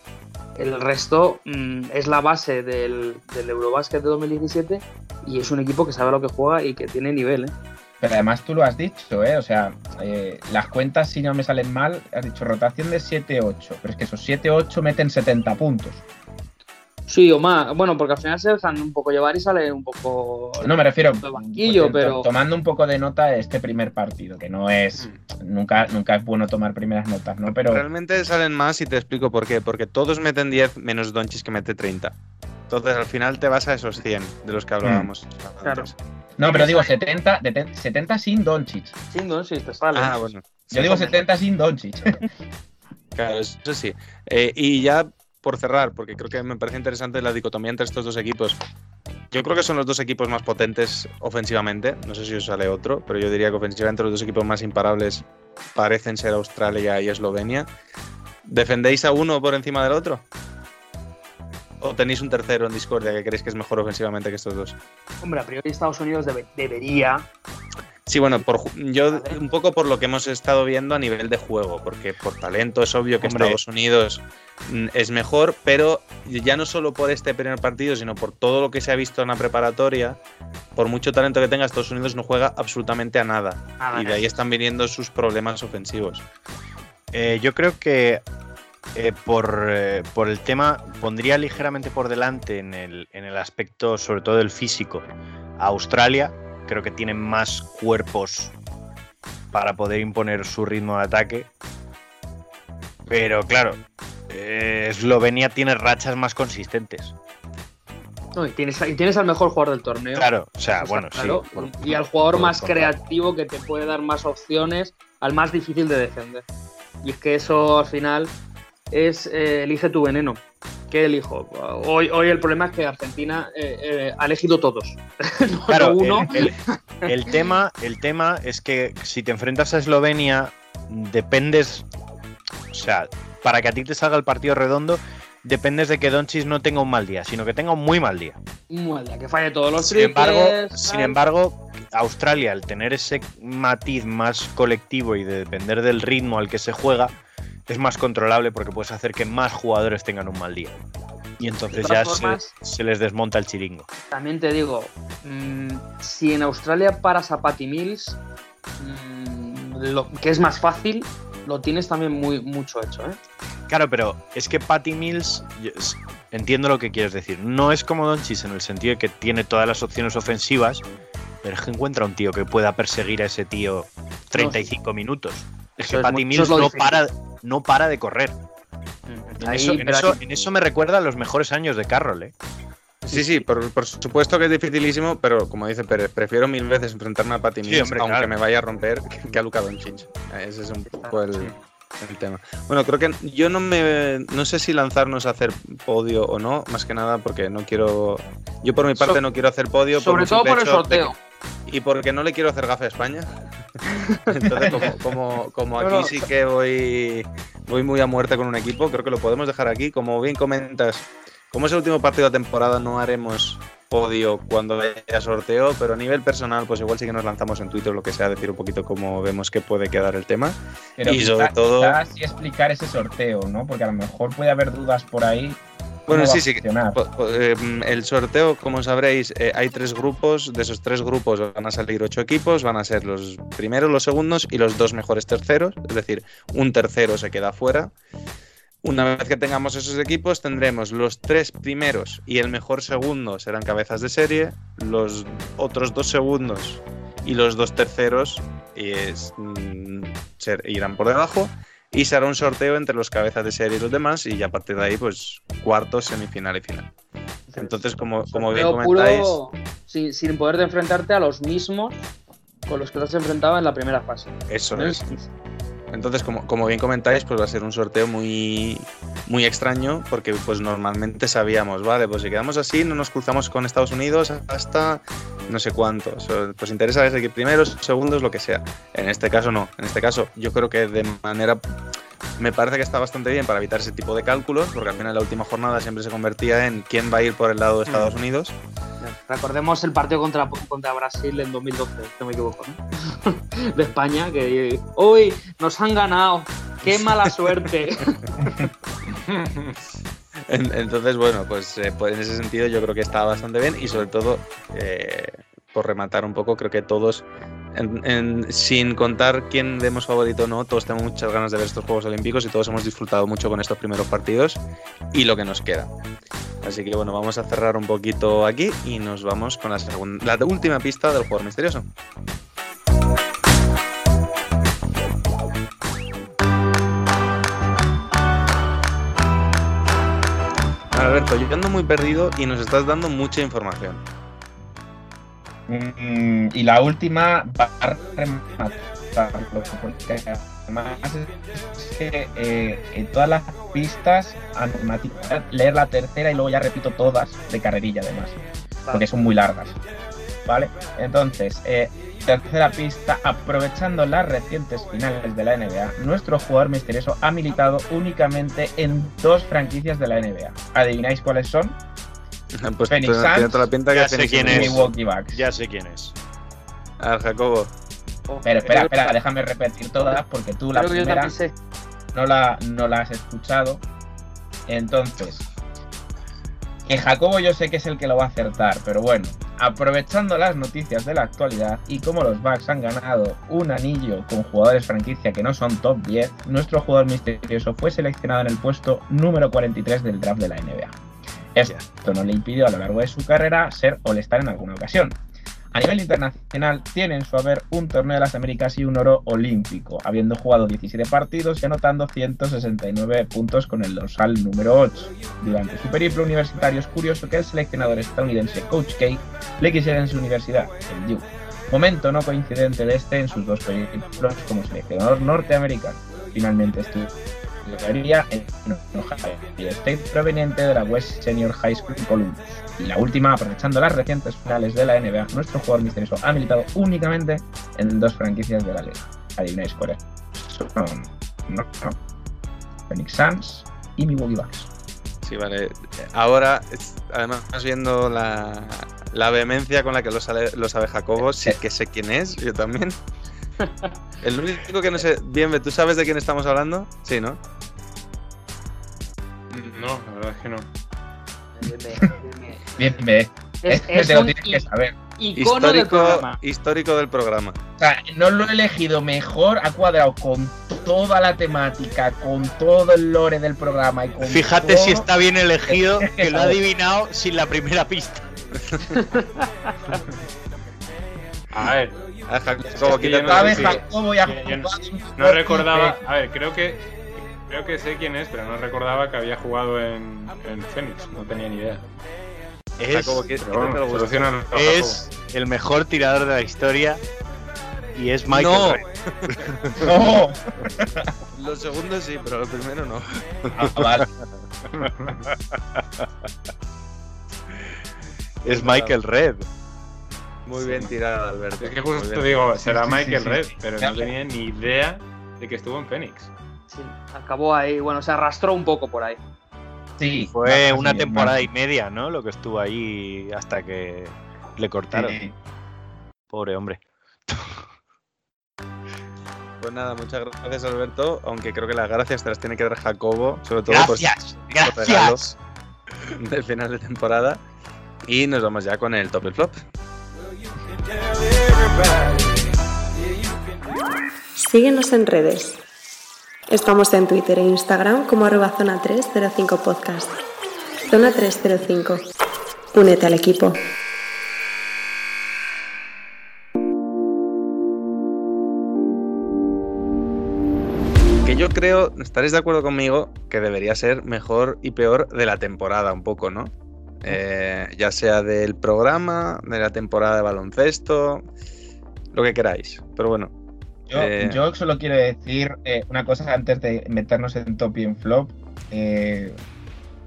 el resto mm, es la base del, del Eurobasket de 2017 y es un equipo que sabe lo que juega y que tiene nivel. ¿eh? Pero además tú lo has dicho, ¿eh? O sea, eh, las cuentas, si no me salen mal, has dicho rotación de 7-8. Pero es que esos 7-8 meten 70 puntos. Sí, o más. Bueno, porque al final se dejan un poco llevar y sale un poco. No me refiero de banquillo, pero. tomando un poco de nota de este primer partido, que no es nunca nunca es bueno tomar primeras notas, ¿no? Pero Realmente salen más y te explico por qué. Porque todos meten 10 menos Donchis que mete 30. Entonces al final te vas a esos 100 de los que hablábamos. Claro. antes. No, pero digo 70, de- 70 sin Doncic. Sin Doncic te sale. Ah, bueno. Yo digo 70 sin Doncic. Claro, eso sí. Eh, y ya por cerrar, porque creo que me parece interesante la dicotomía entre estos dos equipos. Yo creo que son los dos equipos más potentes ofensivamente. No sé si os sale otro, pero yo diría que ofensivamente los dos equipos más imparables parecen ser Australia y Eslovenia. ¿Defendéis a uno por encima del otro? ¿O tenéis un tercero en discordia que creéis que es mejor ofensivamente que estos dos? Hombre, a priori Estados Unidos debe- debería. Sí, bueno, por, yo un poco por lo que hemos estado viendo a nivel de juego, porque por talento es obvio que Hombre. Estados Unidos mm, es mejor, pero ya no solo por este primer partido, sino por todo lo que se ha visto en la preparatoria, por mucho talento que tenga, Estados Unidos no juega absolutamente a nada. Y de ahí están viniendo sus problemas ofensivos. Eh, yo creo que eh, por, eh, por el tema pondría ligeramente por delante en el, en el aspecto sobre todo del físico a Australia. Creo que tienen más cuerpos para poder imponer su ritmo de ataque. Pero claro, eh, Eslovenia tiene rachas más consistentes. No, y, tienes, y tienes al mejor jugador del torneo. Claro, o sea, bueno, claro, sí. por- y al jugador por más creativo que te puede dar más opciones, al más difícil de defender. Y es que eso al final es eh, elige tu veneno. ¿Qué elijo? Hoy, hoy el problema es que Argentina eh, eh, ha elegido todos. no Claro, uno. El, el- el tema, el tema es que si te enfrentas a Eslovenia, dependes. O sea, para que a ti te salga el partido redondo, dependes de que Doncic no tenga un mal día, sino que tenga un muy mal día. Muela, que falle todos los Sin embargo, sin embargo, Australia, al tener ese matiz más colectivo y de depender del ritmo al que se juega, es más controlable porque puedes hacer que más jugadores tengan un mal día. Y entonces ya se, les desmonta el chiringo. También te digo, mm, si en Australia paras a Patty Mills, mm, lo que es más fácil, lo tienes también muy mucho hecho, ¿eh? Claro, pero es que Patty Mills, entiendo lo que quieres decir. No es como Doncic en el sentido de que tiene todas las opciones ofensivas, pero es que encuentra un tío que pueda perseguir a ese tío 35 minutos. Es que Patty Mills no para, no para de correr. En, eso, en, eso, ahí- en eso me recuerda a los mejores años de Carroll, ¿eh? Sí, sí, por, por supuesto que es dificilísimo, pero como dice Pérez, prefiero mil veces enfrentarme a Patty Sí, Mills, hombre, aunque claro. me vaya a romper, que- a Luka Doncic. Ese es un poco el, el tema. Bueno, creo que yo no me no sé si lanzarnos a hacer podio o no, más que nada porque no quiero yo por mi parte So- no quiero hacer podio sobre todo por el sorteo. Y porque no le quiero hacer gafe a España. Entonces, como, como, como No, aquí no. sí que voy, voy muy a muerte con un equipo, creo que lo podemos dejar aquí. Como bien comentas, como es el último partido de temporada, no haremos podio cuando haya sorteo, pero a nivel personal, pues igual sí que nos lanzamos en Twitter o lo que sea, decir un poquito cómo vemos que puede quedar el tema. Pero y quizá- sobre todo. quizá sí explicar ese sorteo, ¿no? Porque a lo mejor puede haber dudas por ahí. Bueno, ¿Cómo va sí, sí. eh, el sorteo, como sabréis, eh, hay tres grupos. De esos tres grupos van a salir ocho equipos. Van a ser los primeros, los segundos y los dos mejores terceros. Es decir, un tercero se queda fuera. Una vez que tengamos esos equipos, tendremos los tres primeros y el mejor segundo serán cabezas de serie. Los otros dos segundos y los dos terceros es, mm, ser- irán por debajo. Y se hará un sorteo entre los cabezas de serie y los demás. Y ya a partir de ahí, pues cuartos, semifinal y final. Entonces, como, como bien comentáis. puro, sin, sin poder de enfrentarte a los mismos con los que te has enfrentado en la primera fase. Eso ¿No es. Entonces, como, como bien comentáis, pues va a ser un sorteo muy, muy extraño, porque pues normalmente sabíamos, vale, pues si quedamos así, no nos cruzamos con Estados Unidos hasta no sé cuántos. Pues interesa desde que primeros, segundos, lo que sea. En este caso no. En este caso, yo creo que de manera me parece que está bastante bien para evitar ese tipo de cálculos, porque al final la última jornada siempre se convertía en quién va a ir por el lado de Estados Unidos. Recordemos el partido contra, contra Brasil en 2012, si no me equivoco. De España, que hoy nos han ganado. ¡Qué mala suerte! En- Entonces, bueno, pues, eh, pues en ese sentido yo creo que está bastante bien y sobre todo, eh, por rematar un poco, creo que todos, sin contar quién vemos favorito o no, todos tenemos muchas ganas de ver estos Juegos Olímpicos y todos hemos disfrutado mucho con estos primeros partidos y lo que nos queda. Así que bueno, vamos a cerrar un poquito aquí y nos vamos con la, última pista del jugador misterioso. Alberto, yo ando muy perdido y nos estás dando mucha información. Mm, y la última va a además es que eh, en todas las pistas, leer la tercera y luego ya repito todas de carrerilla además, porque son muy largas. ¿Vale? Entonces, eh, tercera pista, aprovechando las recientes finales de la NBA, nuestro jugador misterioso ha militado únicamente en dos franquicias de la NBA. ¿Adivináis cuáles son? Pues Phoenix tiene- tiene Suns, toda la pinta que ya sé quién es. Milwaukee Bucks. Ya sé quién es. A ver, Jacobo. Pero espera, espera, déjame repetir todas porque tú la primera no la, no la has escuchado. Entonces, que Jacobo yo sé que es el que lo va a acertar, pero bueno, aprovechando las noticias de la actualidad y como los Bucks han ganado un anillo con jugadores franquicia que no son top 10, nuestro jugador misterioso fue seleccionado en el puesto número 43 del draft de la NBA. Esto no le impidió a lo largo de su carrera ser All-Star en alguna ocasión. A nivel internacional, tiene en su haber un torneo de las Américas y un oro olímpico, habiendo jugado 17 partidos y anotando 169 puntos con el dorsal número 8. Durante su periplo universitario es curioso que el seleccionador estadounidense Coach K le quisiera en su universidad, el Duke. Momento no coincidente de este en sus dos periplos como seleccionador norteamericano. Finalmente estudiaría en Ohio State proveniente de la West Senior High School Columbus. Y la última, aprovechando las recientes finales de la NBA, nuestro jugador misterioso ha militado únicamente en dos franquicias de la liga. Adivináis cuáles son. No, no. Phoenix Suns y Milwaukee Bucks. Sí, vale. Ahora, además, viendo la, la vehemencia con la que lo, sale- lo sabe Jacobo, sí que sé quién es, yo también. El único que no sé. Bien, ¿tú sabes de quién estamos hablando? Sí, ¿no? No, la verdad es que no. Bien, ve. Es- Este es te lo tienes que saber. Icono del programa. histórico del programa. O sea, no lo he elegido mejor, ha cuadrado con toda la temática, con todo el lore del programa y con Fíjate todo- si está bien elegido, que que lo ha adivinado sin la primera pista. A ver. A Jacobo, Es que yo quítate no Sabe sé si- Jacobo y ha yo- no- recordaba. A ver, creo que. Creo que sé quién es, pero no recordaba que había jugado en, en Phoenix. No tenía ni idea. Es, bueno, es el mejor tirador de la historia y es Michael No. No. Lo segundo sí, pero lo primero no. Ah, vale. Es Michael Red. Muy bien tirado, Alberto. Es que justo bien. digo, será sí, Michael sí, Red, sí. pero no tenía ni idea de que estuvo en Phoenix. Sí, acabó ahí. Bueno, se arrastró un poco por ahí. Sí, Fue una temporada y media, ¿no? Lo que estuvo ahí hasta que le cortaron. Sí. Pobre hombre. Pues nada, muchas gracias, Alberto. Aunque creo que las gracias te las tiene que dar Jacobo, sobre todo Gracias, pues, los gracias. regalos del final de temporada. Y nos vamos ya con el top y el flop. Síguenos en redes. Estamos en Twitter e Instagram como arroba zona 305 podcast. Zona 305. Únete al equipo. Que yo creo, estaréis de acuerdo conmigo, que debería ser mejor y peor de la temporada, un poco, ¿no? Eh, ya sea del programa, de la temporada de baloncesto, lo que queráis. Pero bueno, Yo, Eh. yo solo quiero decir eh, una cosa antes de meternos en top y en flop. Eh,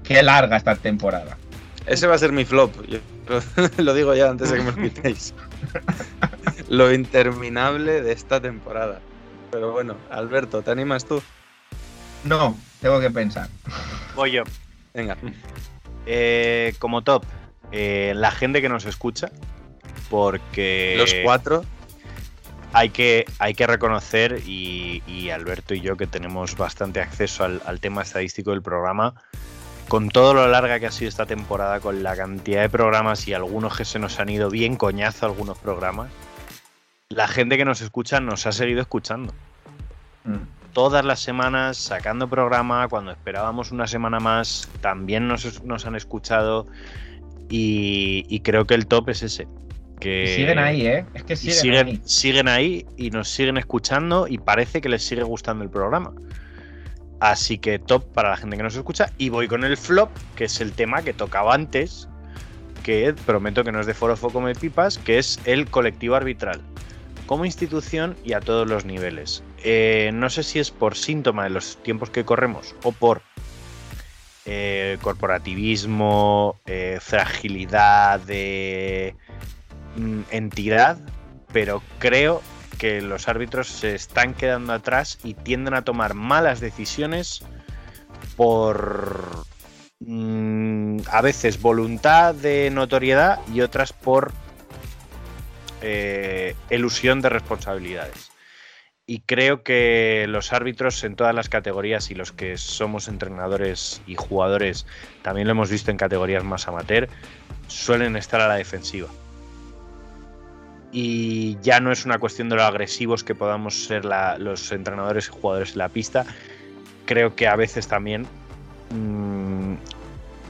qué larga esta temporada. ese va a ser mi flop. Yo lo digo ya antes de que me lo quitéis. lo interminable de esta temporada. Pero bueno, Alberto, ¿te animas tú? No, tengo que pensar. Voy yo. Venga. Eh, como top, eh, la gente que nos escucha, porque Los cuatro. Hay que, hay que reconocer, y, y Alberto y yo que tenemos bastante acceso al, al tema estadístico del programa, con todo lo larga que ha sido esta temporada, con la cantidad de programas y algunos que se nos han ido bien coñazo algunos programas, la gente que nos escucha nos ha seguido escuchando. Todas las semanas sacando programa, cuando esperábamos una semana más, también nos, nos han escuchado y, y creo que el top es ese. Y siguen ahí, ¿eh? Es que y siguen, siguen, ahí. siguen ahí y nos siguen escuchando y parece que les sigue gustando el programa. Así que top para la gente que nos escucha. Y voy con el flop, que es el tema que tocaba antes, que prometo que no es de foro foco me pipas, que es el colectivo arbitral, como institución y a todos los niveles. Eh, no sé si es por síntoma de los tiempos que corremos o por eh, corporativismo, eh, fragilidad de entidad, pero creo que los árbitros se están quedando atrás y tienden a tomar malas decisiones por mm, a veces voluntad de notoriedad y otras por eh, elusión de responsabilidades. Y creo que los árbitros en todas las categorías y los que somos entrenadores y jugadores, también lo hemos visto en categorías más amateur, suelen estar a la defensiva y ya no es una cuestión de lo agresivos que podamos ser la, los entrenadores y jugadores en la pista. Creo que a veces también mmm,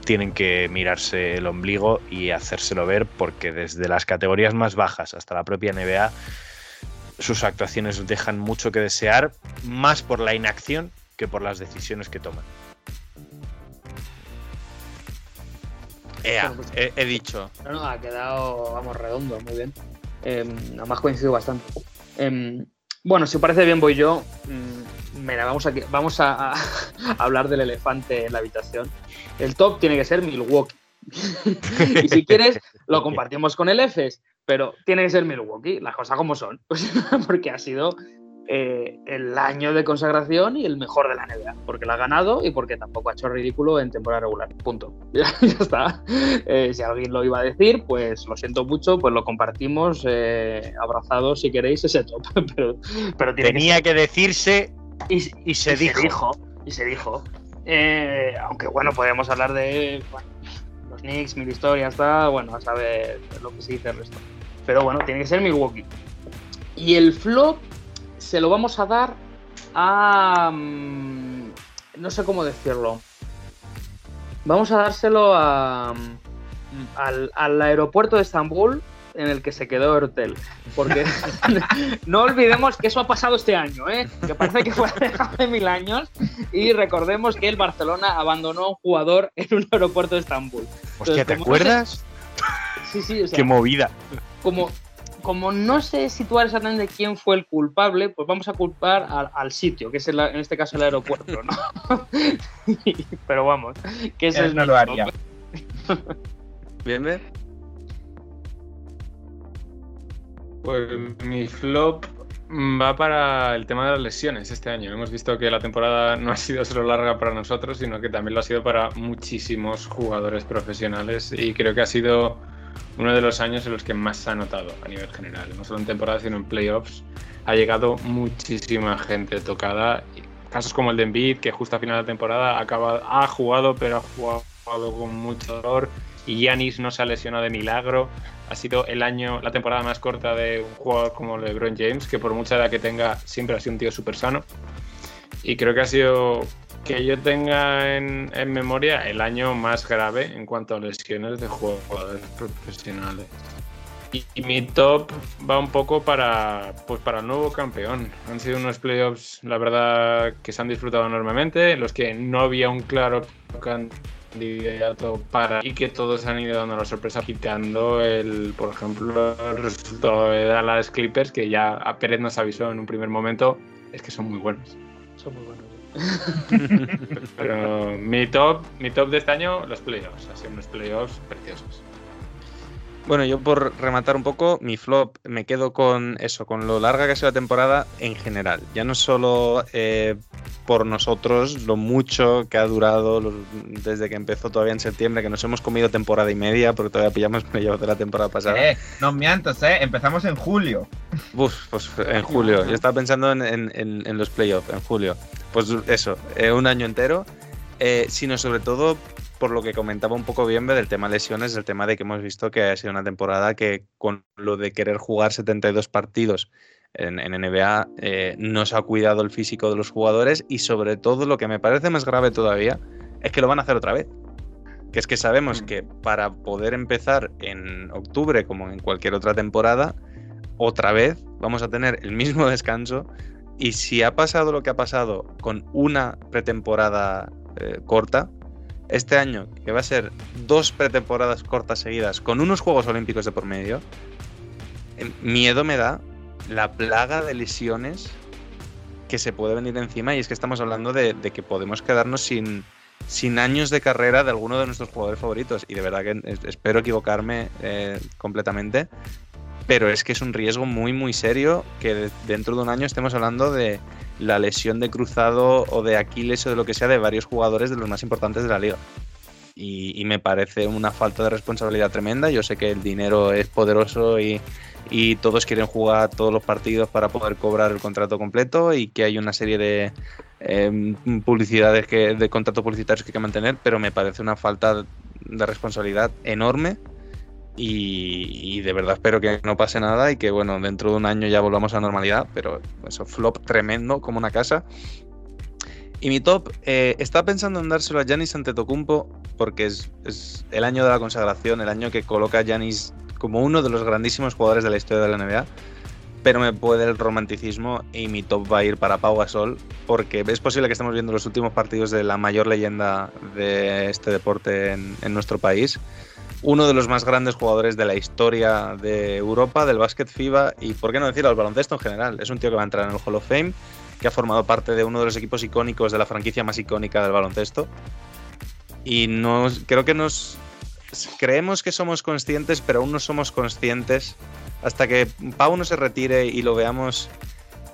tienen que mirarse el ombligo y hacérselo ver porque desde las categorías más bajas hasta la propia NBA sus actuaciones dejan mucho que desear, más por la inacción que por las decisiones que toman. Ea, he, he dicho. No, no, ha quedado, vamos, redondo, muy bien. Eh, además coincido bastante. Eh, bueno, si os parece bien voy yo. Mm, mira, vamos, a, vamos a, a, hablar del elefante en la habitación. El top tiene que ser Milwaukee. y si quieres, lo compartimos con el EFES, pero tiene que ser Milwaukee, las cosas como son. Porque ha sido eh, el año de consagración y el mejor de la NBA, porque la ha ganado y porque tampoco ha hecho ridículo en temporada regular. Punto. Ya, ya está. Eh, si alguien lo iba a decir, pues lo siento mucho, pues lo compartimos eh, abrazados si queréis ese top. pero, pero Tenía que, que, decirse y, y, se, y dijo. se, dijo. Y se dijo. Aunque bueno, podemos hablar de bueno, los Knicks, mil historias, está, bueno, a saber lo que se dice el resto. Pero bueno, tiene que ser Milwaukee. Y el flop se lo vamos a dar a... Um, no sé cómo decirlo. Vamos a dárselo a, al, al, aeropuerto de Estambul en el que se quedó Hortel. Porque no olvidemos que eso ha pasado este año, ¿eh? que parece que fue hace mil años. Y recordemos que el Barcelona abandonó a un jugador en un aeropuerto de Estambul. Hostia, ¿te acuerdas? No sé... Sí, sí, o sea, Qué movida. Como, como no sé situar exactamente quién fue el culpable, pues vamos a culpar al, al sitio, que es el, en este caso el aeropuerto, ¿no? Pero vamos, que ese es no lo haría. Bien, bien. Pues mi flop va para el tema de las lesiones este año. Hemos visto que la temporada no ha sido solo larga para nosotros, sino que también lo ha sido para muchísimos jugadores profesionales y creo que ha sido uno de los años en los que más se ha notado a nivel general, no solo en temporada, sino en playoffs. Ha llegado muchísima gente tocada. Casos como el de Embiid, que justo a final de temporada acaba, ha jugado, pero ha jugado con mucho dolor. Y Yanis no se ha lesionado de milagro. Ha sido el año, la temporada más corta de un jugador como LeBron James, que por mucha edad que tenga, siempre ha sido un tío súper sano. Y creo que ha sido que yo tenga en, memoria el año más grave en cuanto a lesiones de jugadores profesionales. Y, y, mi top va un poco para, pues para el nuevo campeón. Han sido unos playoffs, la verdad, que se han disfrutado enormemente, en los que no había un claro candidato para y que todos han ido dando la sorpresa quitando el, por ejemplo, el resultado de Dallas Clippers, que ya a Pérez nos avisó en un primer momento, es que son muy buenos. Son muy buenos. Pero mi top, mi top de este año, los playoffs. Ha sido unos playoffs preciosos. Bueno, yo por rematar un poco, mi flop me quedo con eso, con lo larga que ha sido la temporada en general. Ya no solo eh, por nosotros, lo mucho que ha durado los, desde que empezó todavía en septiembre, que nos hemos comido temporada y media, porque todavía pillamos playoffs de la temporada pasada. Eh, no mientas, eh, empezamos en julio. Uf, pues en julio. Yo estaba pensando en, en, en, en los playoffs, en julio. Pues eso, eh, un año entero, eh, sino sobre todo por lo que comentaba un poco bien del tema lesiones, el tema de que hemos visto que ha sido una temporada que con lo de querer jugar 72 partidos en, en NBA eh, no se ha cuidado el físico de los jugadores y sobre todo lo que me parece más grave todavía es que lo van a hacer otra vez. Que es que sabemos que para poder empezar en octubre como en cualquier otra temporada, otra vez vamos a tener el mismo descanso y si ha pasado lo que ha pasado con una pretemporada eh, corta, este año, que va a ser dos pretemporadas cortas seguidas con unos Juegos Olímpicos de por medio, eh, miedo me da la plaga de lesiones que se puede venir encima y es que estamos hablando de, que podemos quedarnos sin, sin años de carrera de alguno de nuestros jugadores favoritos. Y de verdad que es- espero equivocarme eh, completamente, pero es que es un riesgo muy muy serio que de- dentro de un año estemos hablando de la lesión de cruzado o de Aquiles o de lo que sea de varios jugadores de los más importantes de la liga. Y, me parece una falta de responsabilidad tremenda. Yo sé que el dinero es poderoso y, y todos quieren jugar todos los partidos para poder cobrar el contrato completo y que hay una serie de eh, publicidades que, de contratos publicitarios que hay que mantener, pero me parece una falta de responsabilidad enorme y, y de verdad espero que no pase nada y que bueno, dentro de un año ya volvamos a la normalidad, pero eso, flop tremendo como una casa. Y mi top, eh, estaba pensando en dárselo a Giannis Antetokounmpo porque es, es el año de la consagración, el año que coloca a Giannis como uno de los grandísimos jugadores de la historia de la NBA. Pero me puede el romanticismo y mi top va a ir para Pau Gasol porque es posible que estemos viendo los últimos partidos de la mayor leyenda de este deporte en, en nuestro país. Uno de los más grandes jugadores de la historia de Europa, del básquet FIBA y, por qué no decirlo, al baloncesto en general. Es un tío que va a entrar en el Hall of Fame, que ha formado parte de uno de los equipos icónicos de la franquicia más icónica del baloncesto. Y nos, creo que nos creemos que somos conscientes, pero aún no somos conscientes hasta que Pau no se retire y lo veamos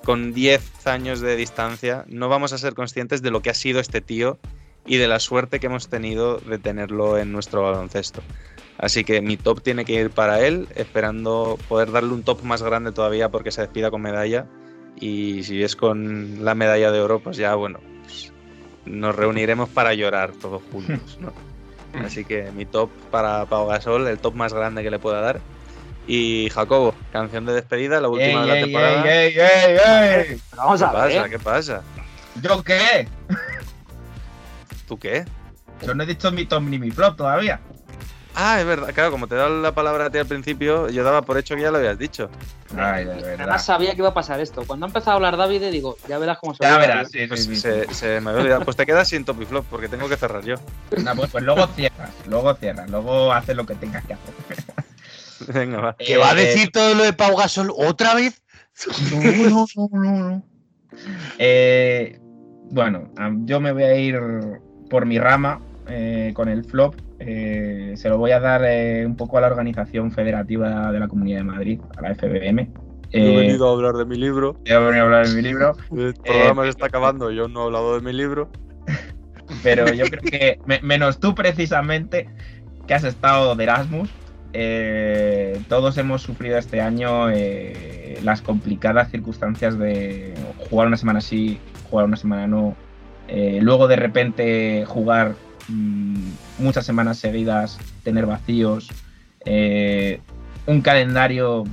con 10 años de distancia, no vamos a ser conscientes de lo que ha sido este tío y de la suerte que hemos tenido de tenerlo en nuestro baloncesto. Así que mi top tiene que ir para él, esperando poder darle un top más grande todavía porque se despida con medalla. Y si es con la medalla de oro, pues ya, bueno, pues nos reuniremos para llorar todos juntos, ¿no? Así que mi top para Pau Gasol, el top más grande que le pueda dar. Y Jacobo, canción de despedida, la última de la ey, temporada. ey, ey, ey. Vamos ¿Qué a ver. pasa? ¿Qué pasa? ¿Yo qué? ¿Tú qué? Yo no he dicho mi top ni mi flop todavía. Ah, es verdad, claro, como te he dado la palabra a ti al principio, yo daba por hecho que ya lo habías dicho. Ay, de verdad. Además sabía que iba a pasar esto. Cuando ha empezado a hablar David, digo, ya verás cómo se Ya va a verás, ir. sí, Pues sí, sí. se, se me había olvidado. Pues te quedas sin top y flop porque tengo que cerrar yo. No, pues, pues luego cierras, luego cierras, luego haces lo que tengas que hacer. Venga, va. ¿Que va a Eh, decir todo lo de Pau Gasol otra vez? No, no, no, no, no. Eh, bueno, yo me voy a ir por mi rama eh, con el flop. Eh, se lo voy a dar eh, un poco a la organización federativa de la Comunidad de Madrid, a la FBM. Yo he Eh, venido a hablar de mi libro. he venido a hablar de mi libro, El programa se está acabando, yo no he hablado de mi libro. pero yo creo que me- menos tú precisamente, que has estado de Erasmus, eh, todos hemos sufrido este año eh, las complicadas circunstancias de jugar una semana sí, jugar una semana no, eh, luego de repente jugar mm, muchas semanas seguidas, tener vacíos, eh, un calendario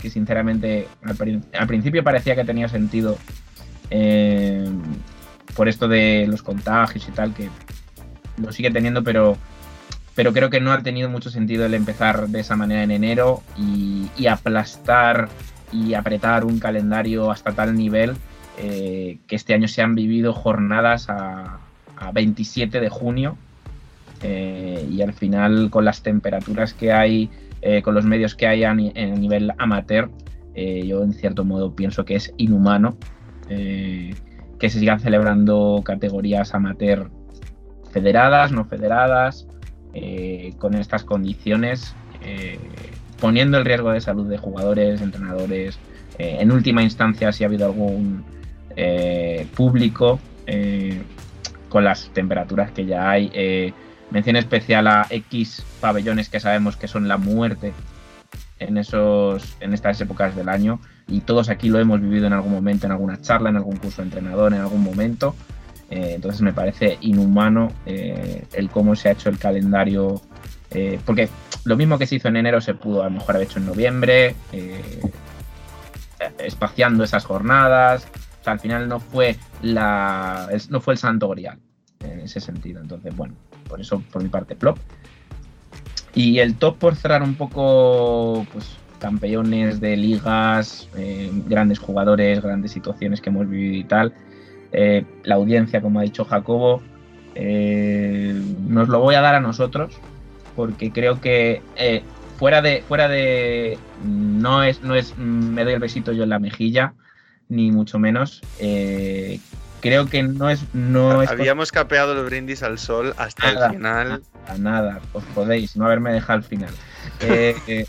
que sinceramente al, pri- al principio parecía que tenía sentido eh, por esto de los contagios y tal, que lo sigue teniendo, pero, pero creo que no ha tenido mucho sentido el empezar de esa manera en enero y, y aplastar y apretar un calendario hasta tal nivel eh, que este año se han vivido jornadas a, a 27 de junio eh, y al final con las temperaturas que hay, eh, con los medios que hay a, ni- en nivel amateur, eh, yo en cierto modo pienso que es inhumano que se sigan celebrando categorías amateur federadas, no federadas, con estas condiciones, poniendo el riesgo de salud de jugadores, entrenadores, en última instancia si ha habido algún público, con las temperaturas que ya hay. eh, mención especial a X pabellones que sabemos que son la muerte en, esos, en estas épocas del año y todos aquí lo hemos vivido en algún momento, en alguna charla, en algún curso entrenador, en algún momento. Eh, entonces me parece inhumano eh, el cómo se ha hecho el calendario, eh, porque lo mismo que se hizo en enero se pudo a lo mejor haber hecho en noviembre, espaciando esas jornadas. O sea, al final no fue la, no fue el santo grial en ese sentido. Entonces, bueno, por eso por mi parte flop. Y el top por cerrar un poco, pues campeones de ligas, eh, grandes jugadores, grandes situaciones que hemos vivido y tal. Eh, la audiencia, como ha dicho Jacobo, Eh, nos lo voy a dar a nosotros porque creo que fuera de fuera de no es no es me doy el besito yo en la mejilla ni mucho menos. Creo que no es no es Habíamos capeado el brindis al sol hasta Nada. el final. nada, nada, os podéis no haberme dejado al final. Eh, eh,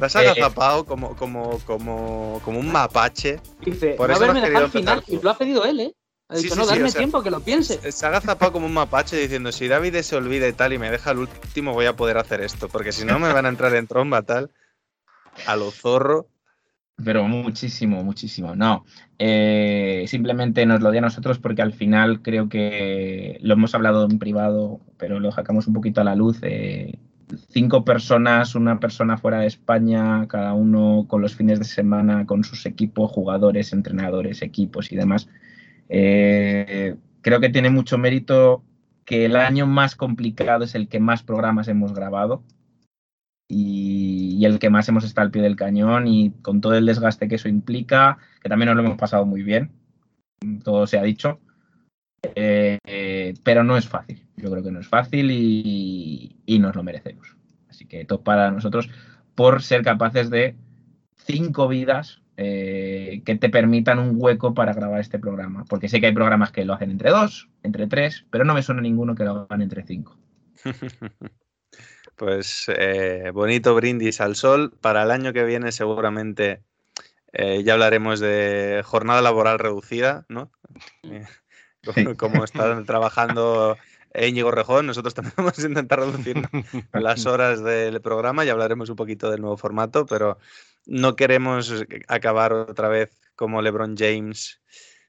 has Eh, agazapado como, como, como, como un mapache. Dice, Por no eso haberme dejado al final. Y lo ha pedido él, ¿eh? Ha dicho, sí, no, sí, darme o sea- tiempo que lo piense. Se ha agazapado como un mapache diciendo: Si David se olvida y tal y me deja el último, voy a poder hacer esto. Porque si no, me van a entrar en tromba tal. A lo zorro. Pero muchísimo, muchísimo. No, eh, simplemente nos lo di a nosotros porque al final creo que lo hemos hablado en privado, pero lo sacamos un poquito a la luz. eh, cinco personas, una persona fuera de España, cada uno con los fines de semana, con sus equipos, jugadores, entrenadores, equipos y demás. Eh, creo que tiene mucho mérito que el año más complicado es el que más programas hemos grabado y, el que más hemos estado al pie del cañón y con todo el desgaste que eso implica, que también nos lo hemos pasado muy bien, todo se ha dicho, eh, eh, pero no es fácil, yo creo que no es fácil y, y nos lo merecemos. Así que top para nosotros por ser capaces de cinco vidas eh, que te permitan un hueco para grabar este programa, porque sé que hay programas que lo hacen entre dos, entre tres, pero no me suena ninguno que lo hagan entre cinco. Pues eh, bonito brindis al sol. Para el año que viene seguramente eh, ya hablaremos de jornada laboral reducida, ¿no? Eh, como, como está trabajando Íñigo Rejón, nosotros también vamos a intentar reducir las horas del programa y hablaremos un poquito del nuevo formato, pero no queremos acabar otra vez como LeBron James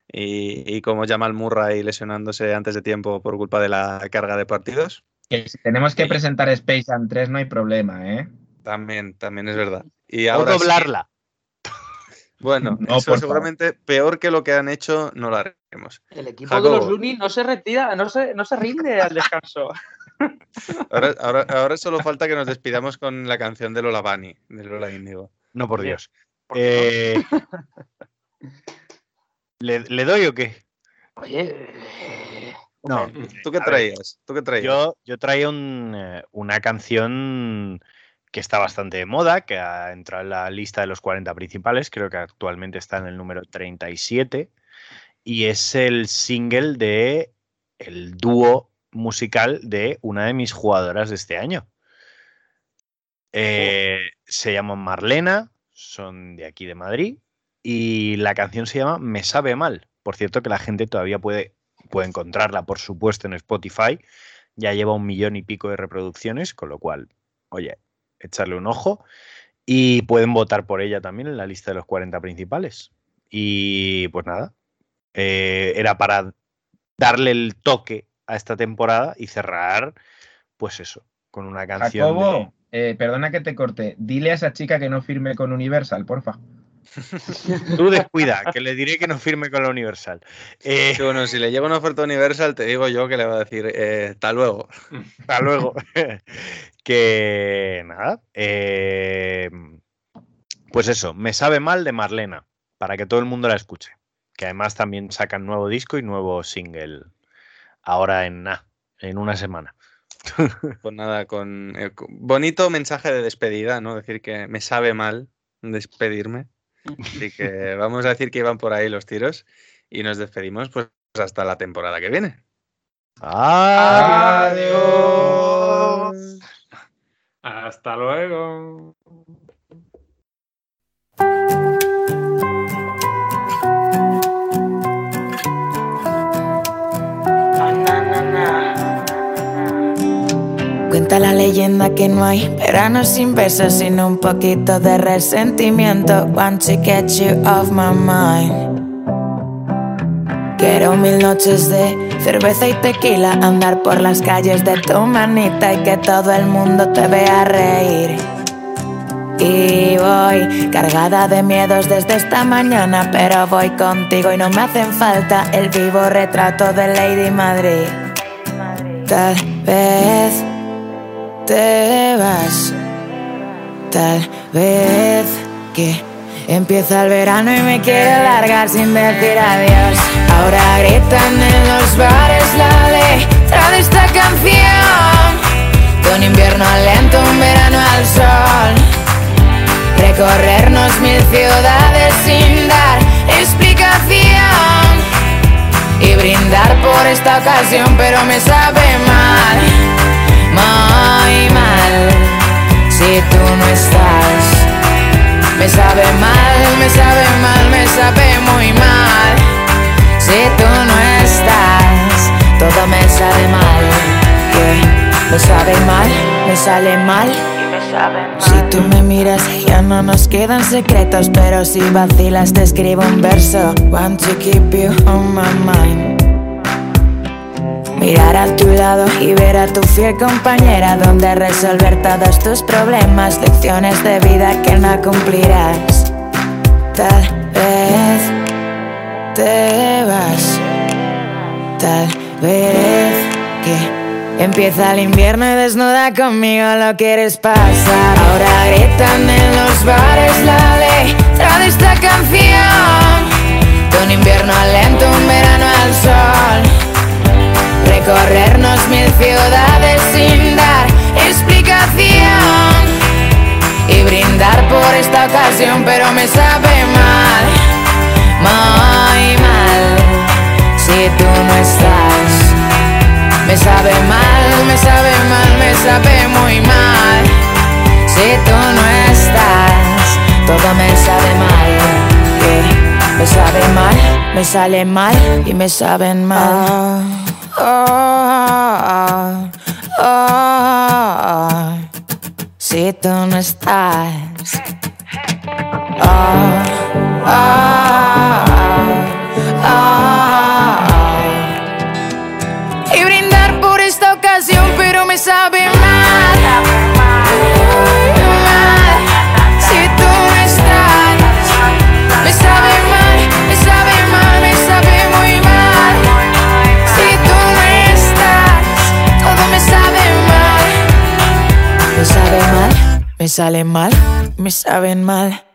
y, y como Jamal Murray lesionándose antes de tiempo por culpa de la carga de partidos. Que si tenemos que presentar Space Jam 3 no hay problema, ¿eh? También, también es verdad. Y O ahora sí- doblarla. bueno, No, eso seguramente peor que lo que han hecho no lo haremos. El equipo Jacobo. de los Looney no se retira, no se, no se rinde al descanso. Ahora, ahora, ahora solo falta que nos despidamos con la canción de Lola Bunny, de Lola Índigo. No, por Dios. ¿Por qué Eh, ¿le, le doy o qué? Oye, eh, No, ¿Tú qué traías? ¿Tú qué traías? Yo, yo traía un, eh, una canción que está bastante de moda, que ha entrado en la lista de los 40 principales, creo que actualmente está en el número 37, y es el single de el dúo musical de una de mis jugadoras de este año. Eh, se llaman Marlena, son de aquí de Madrid, y la canción se llama Me sabe mal. Por cierto que la gente todavía puede, puede encontrarla, por supuesto, en Spotify. Ya lleva un millón y pico de reproducciones, con lo cual, oye, echarle un ojo. Y pueden votar por ella también en la lista de los 40 principales. Y pues nada, eh, era para darle el toque a esta temporada y cerrar, pues eso, con una canción. de- Jacobo, eh, perdona que te corte. Dile a esa chica que no firme con Universal, porfa. Tú descuida, que le diré que no firme con la Universal. Eh, Sí, bueno, si le llega una oferta universal, te digo yo que le va a decir, eh, hasta luego. hasta luego. que nada. eh, pues eso, me sabe mal de Marlena, para que todo el mundo la escuche. Que además también sacan nuevo disco y nuevo single ahora en, na- en una semana. Pues nada, con con- bonito mensaje de despedida, ¿no? Decir que me sabe mal despedirme. Así que vamos a decir que iban por ahí los tiros y nos despedimos pues hasta la temporada que viene. Adiós. Hasta luego. Cuenta la leyenda que no hay verano sin besos, sino un poquito de resentimiento. Want to get you off my mind. Quiero mil noches de cerveza y tequila, andar por las calles de tu manita y que todo el mundo te vea reír. Y voy cargada de miedos desde esta mañana, pero voy contigo y no me hacen falta el vivo retrato de Lady Madrid. Tal vez Tal vez que empieza el verano y me quiero largar sin decir adiós. Ahora gritan en los bares la letra de esta canción. De un invierno lento, un verano al sol. Recorrernos mil ciudades sin dar explicación. Y brindar por esta ocasión, pero me sabe mal muy mal, si tú no estás. Me sabe mal, me sabe mal, me sabe muy mal, si tú no estás, todo me sabe mal, me sabe mal, me sale mal. Si tú me miras ya no nos quedan secretos Pero si vacilas te escribo un verso. Want to keep you on my mind Mirar a tu lado y ver a tu fiel compañera Donde resolver todos tus problemas Lecciones de vida que no cumplirás Tal vez te vas Tal vez que Empieza el invierno y desnuda conmigo lo quieres pasar. Ahora gritan en los bares la letra de esta canción. De un invierno lento, un verano al sol. Recorrernos mil ciudades sin dar explicación. Y brindar por esta ocasión, pero me sabe mal, muy mal. Si tú no estás. Me sabe mal, me sabe mal, me sabe muy mal. Si tú no estás, todo me sabe mal. Yeah. Me sabe mal, me sale mal y me saben mal. Oh, oh, oh, si tú no estás. Oh, oh, oh, Me sabe mal, me sale mal, me saben mal.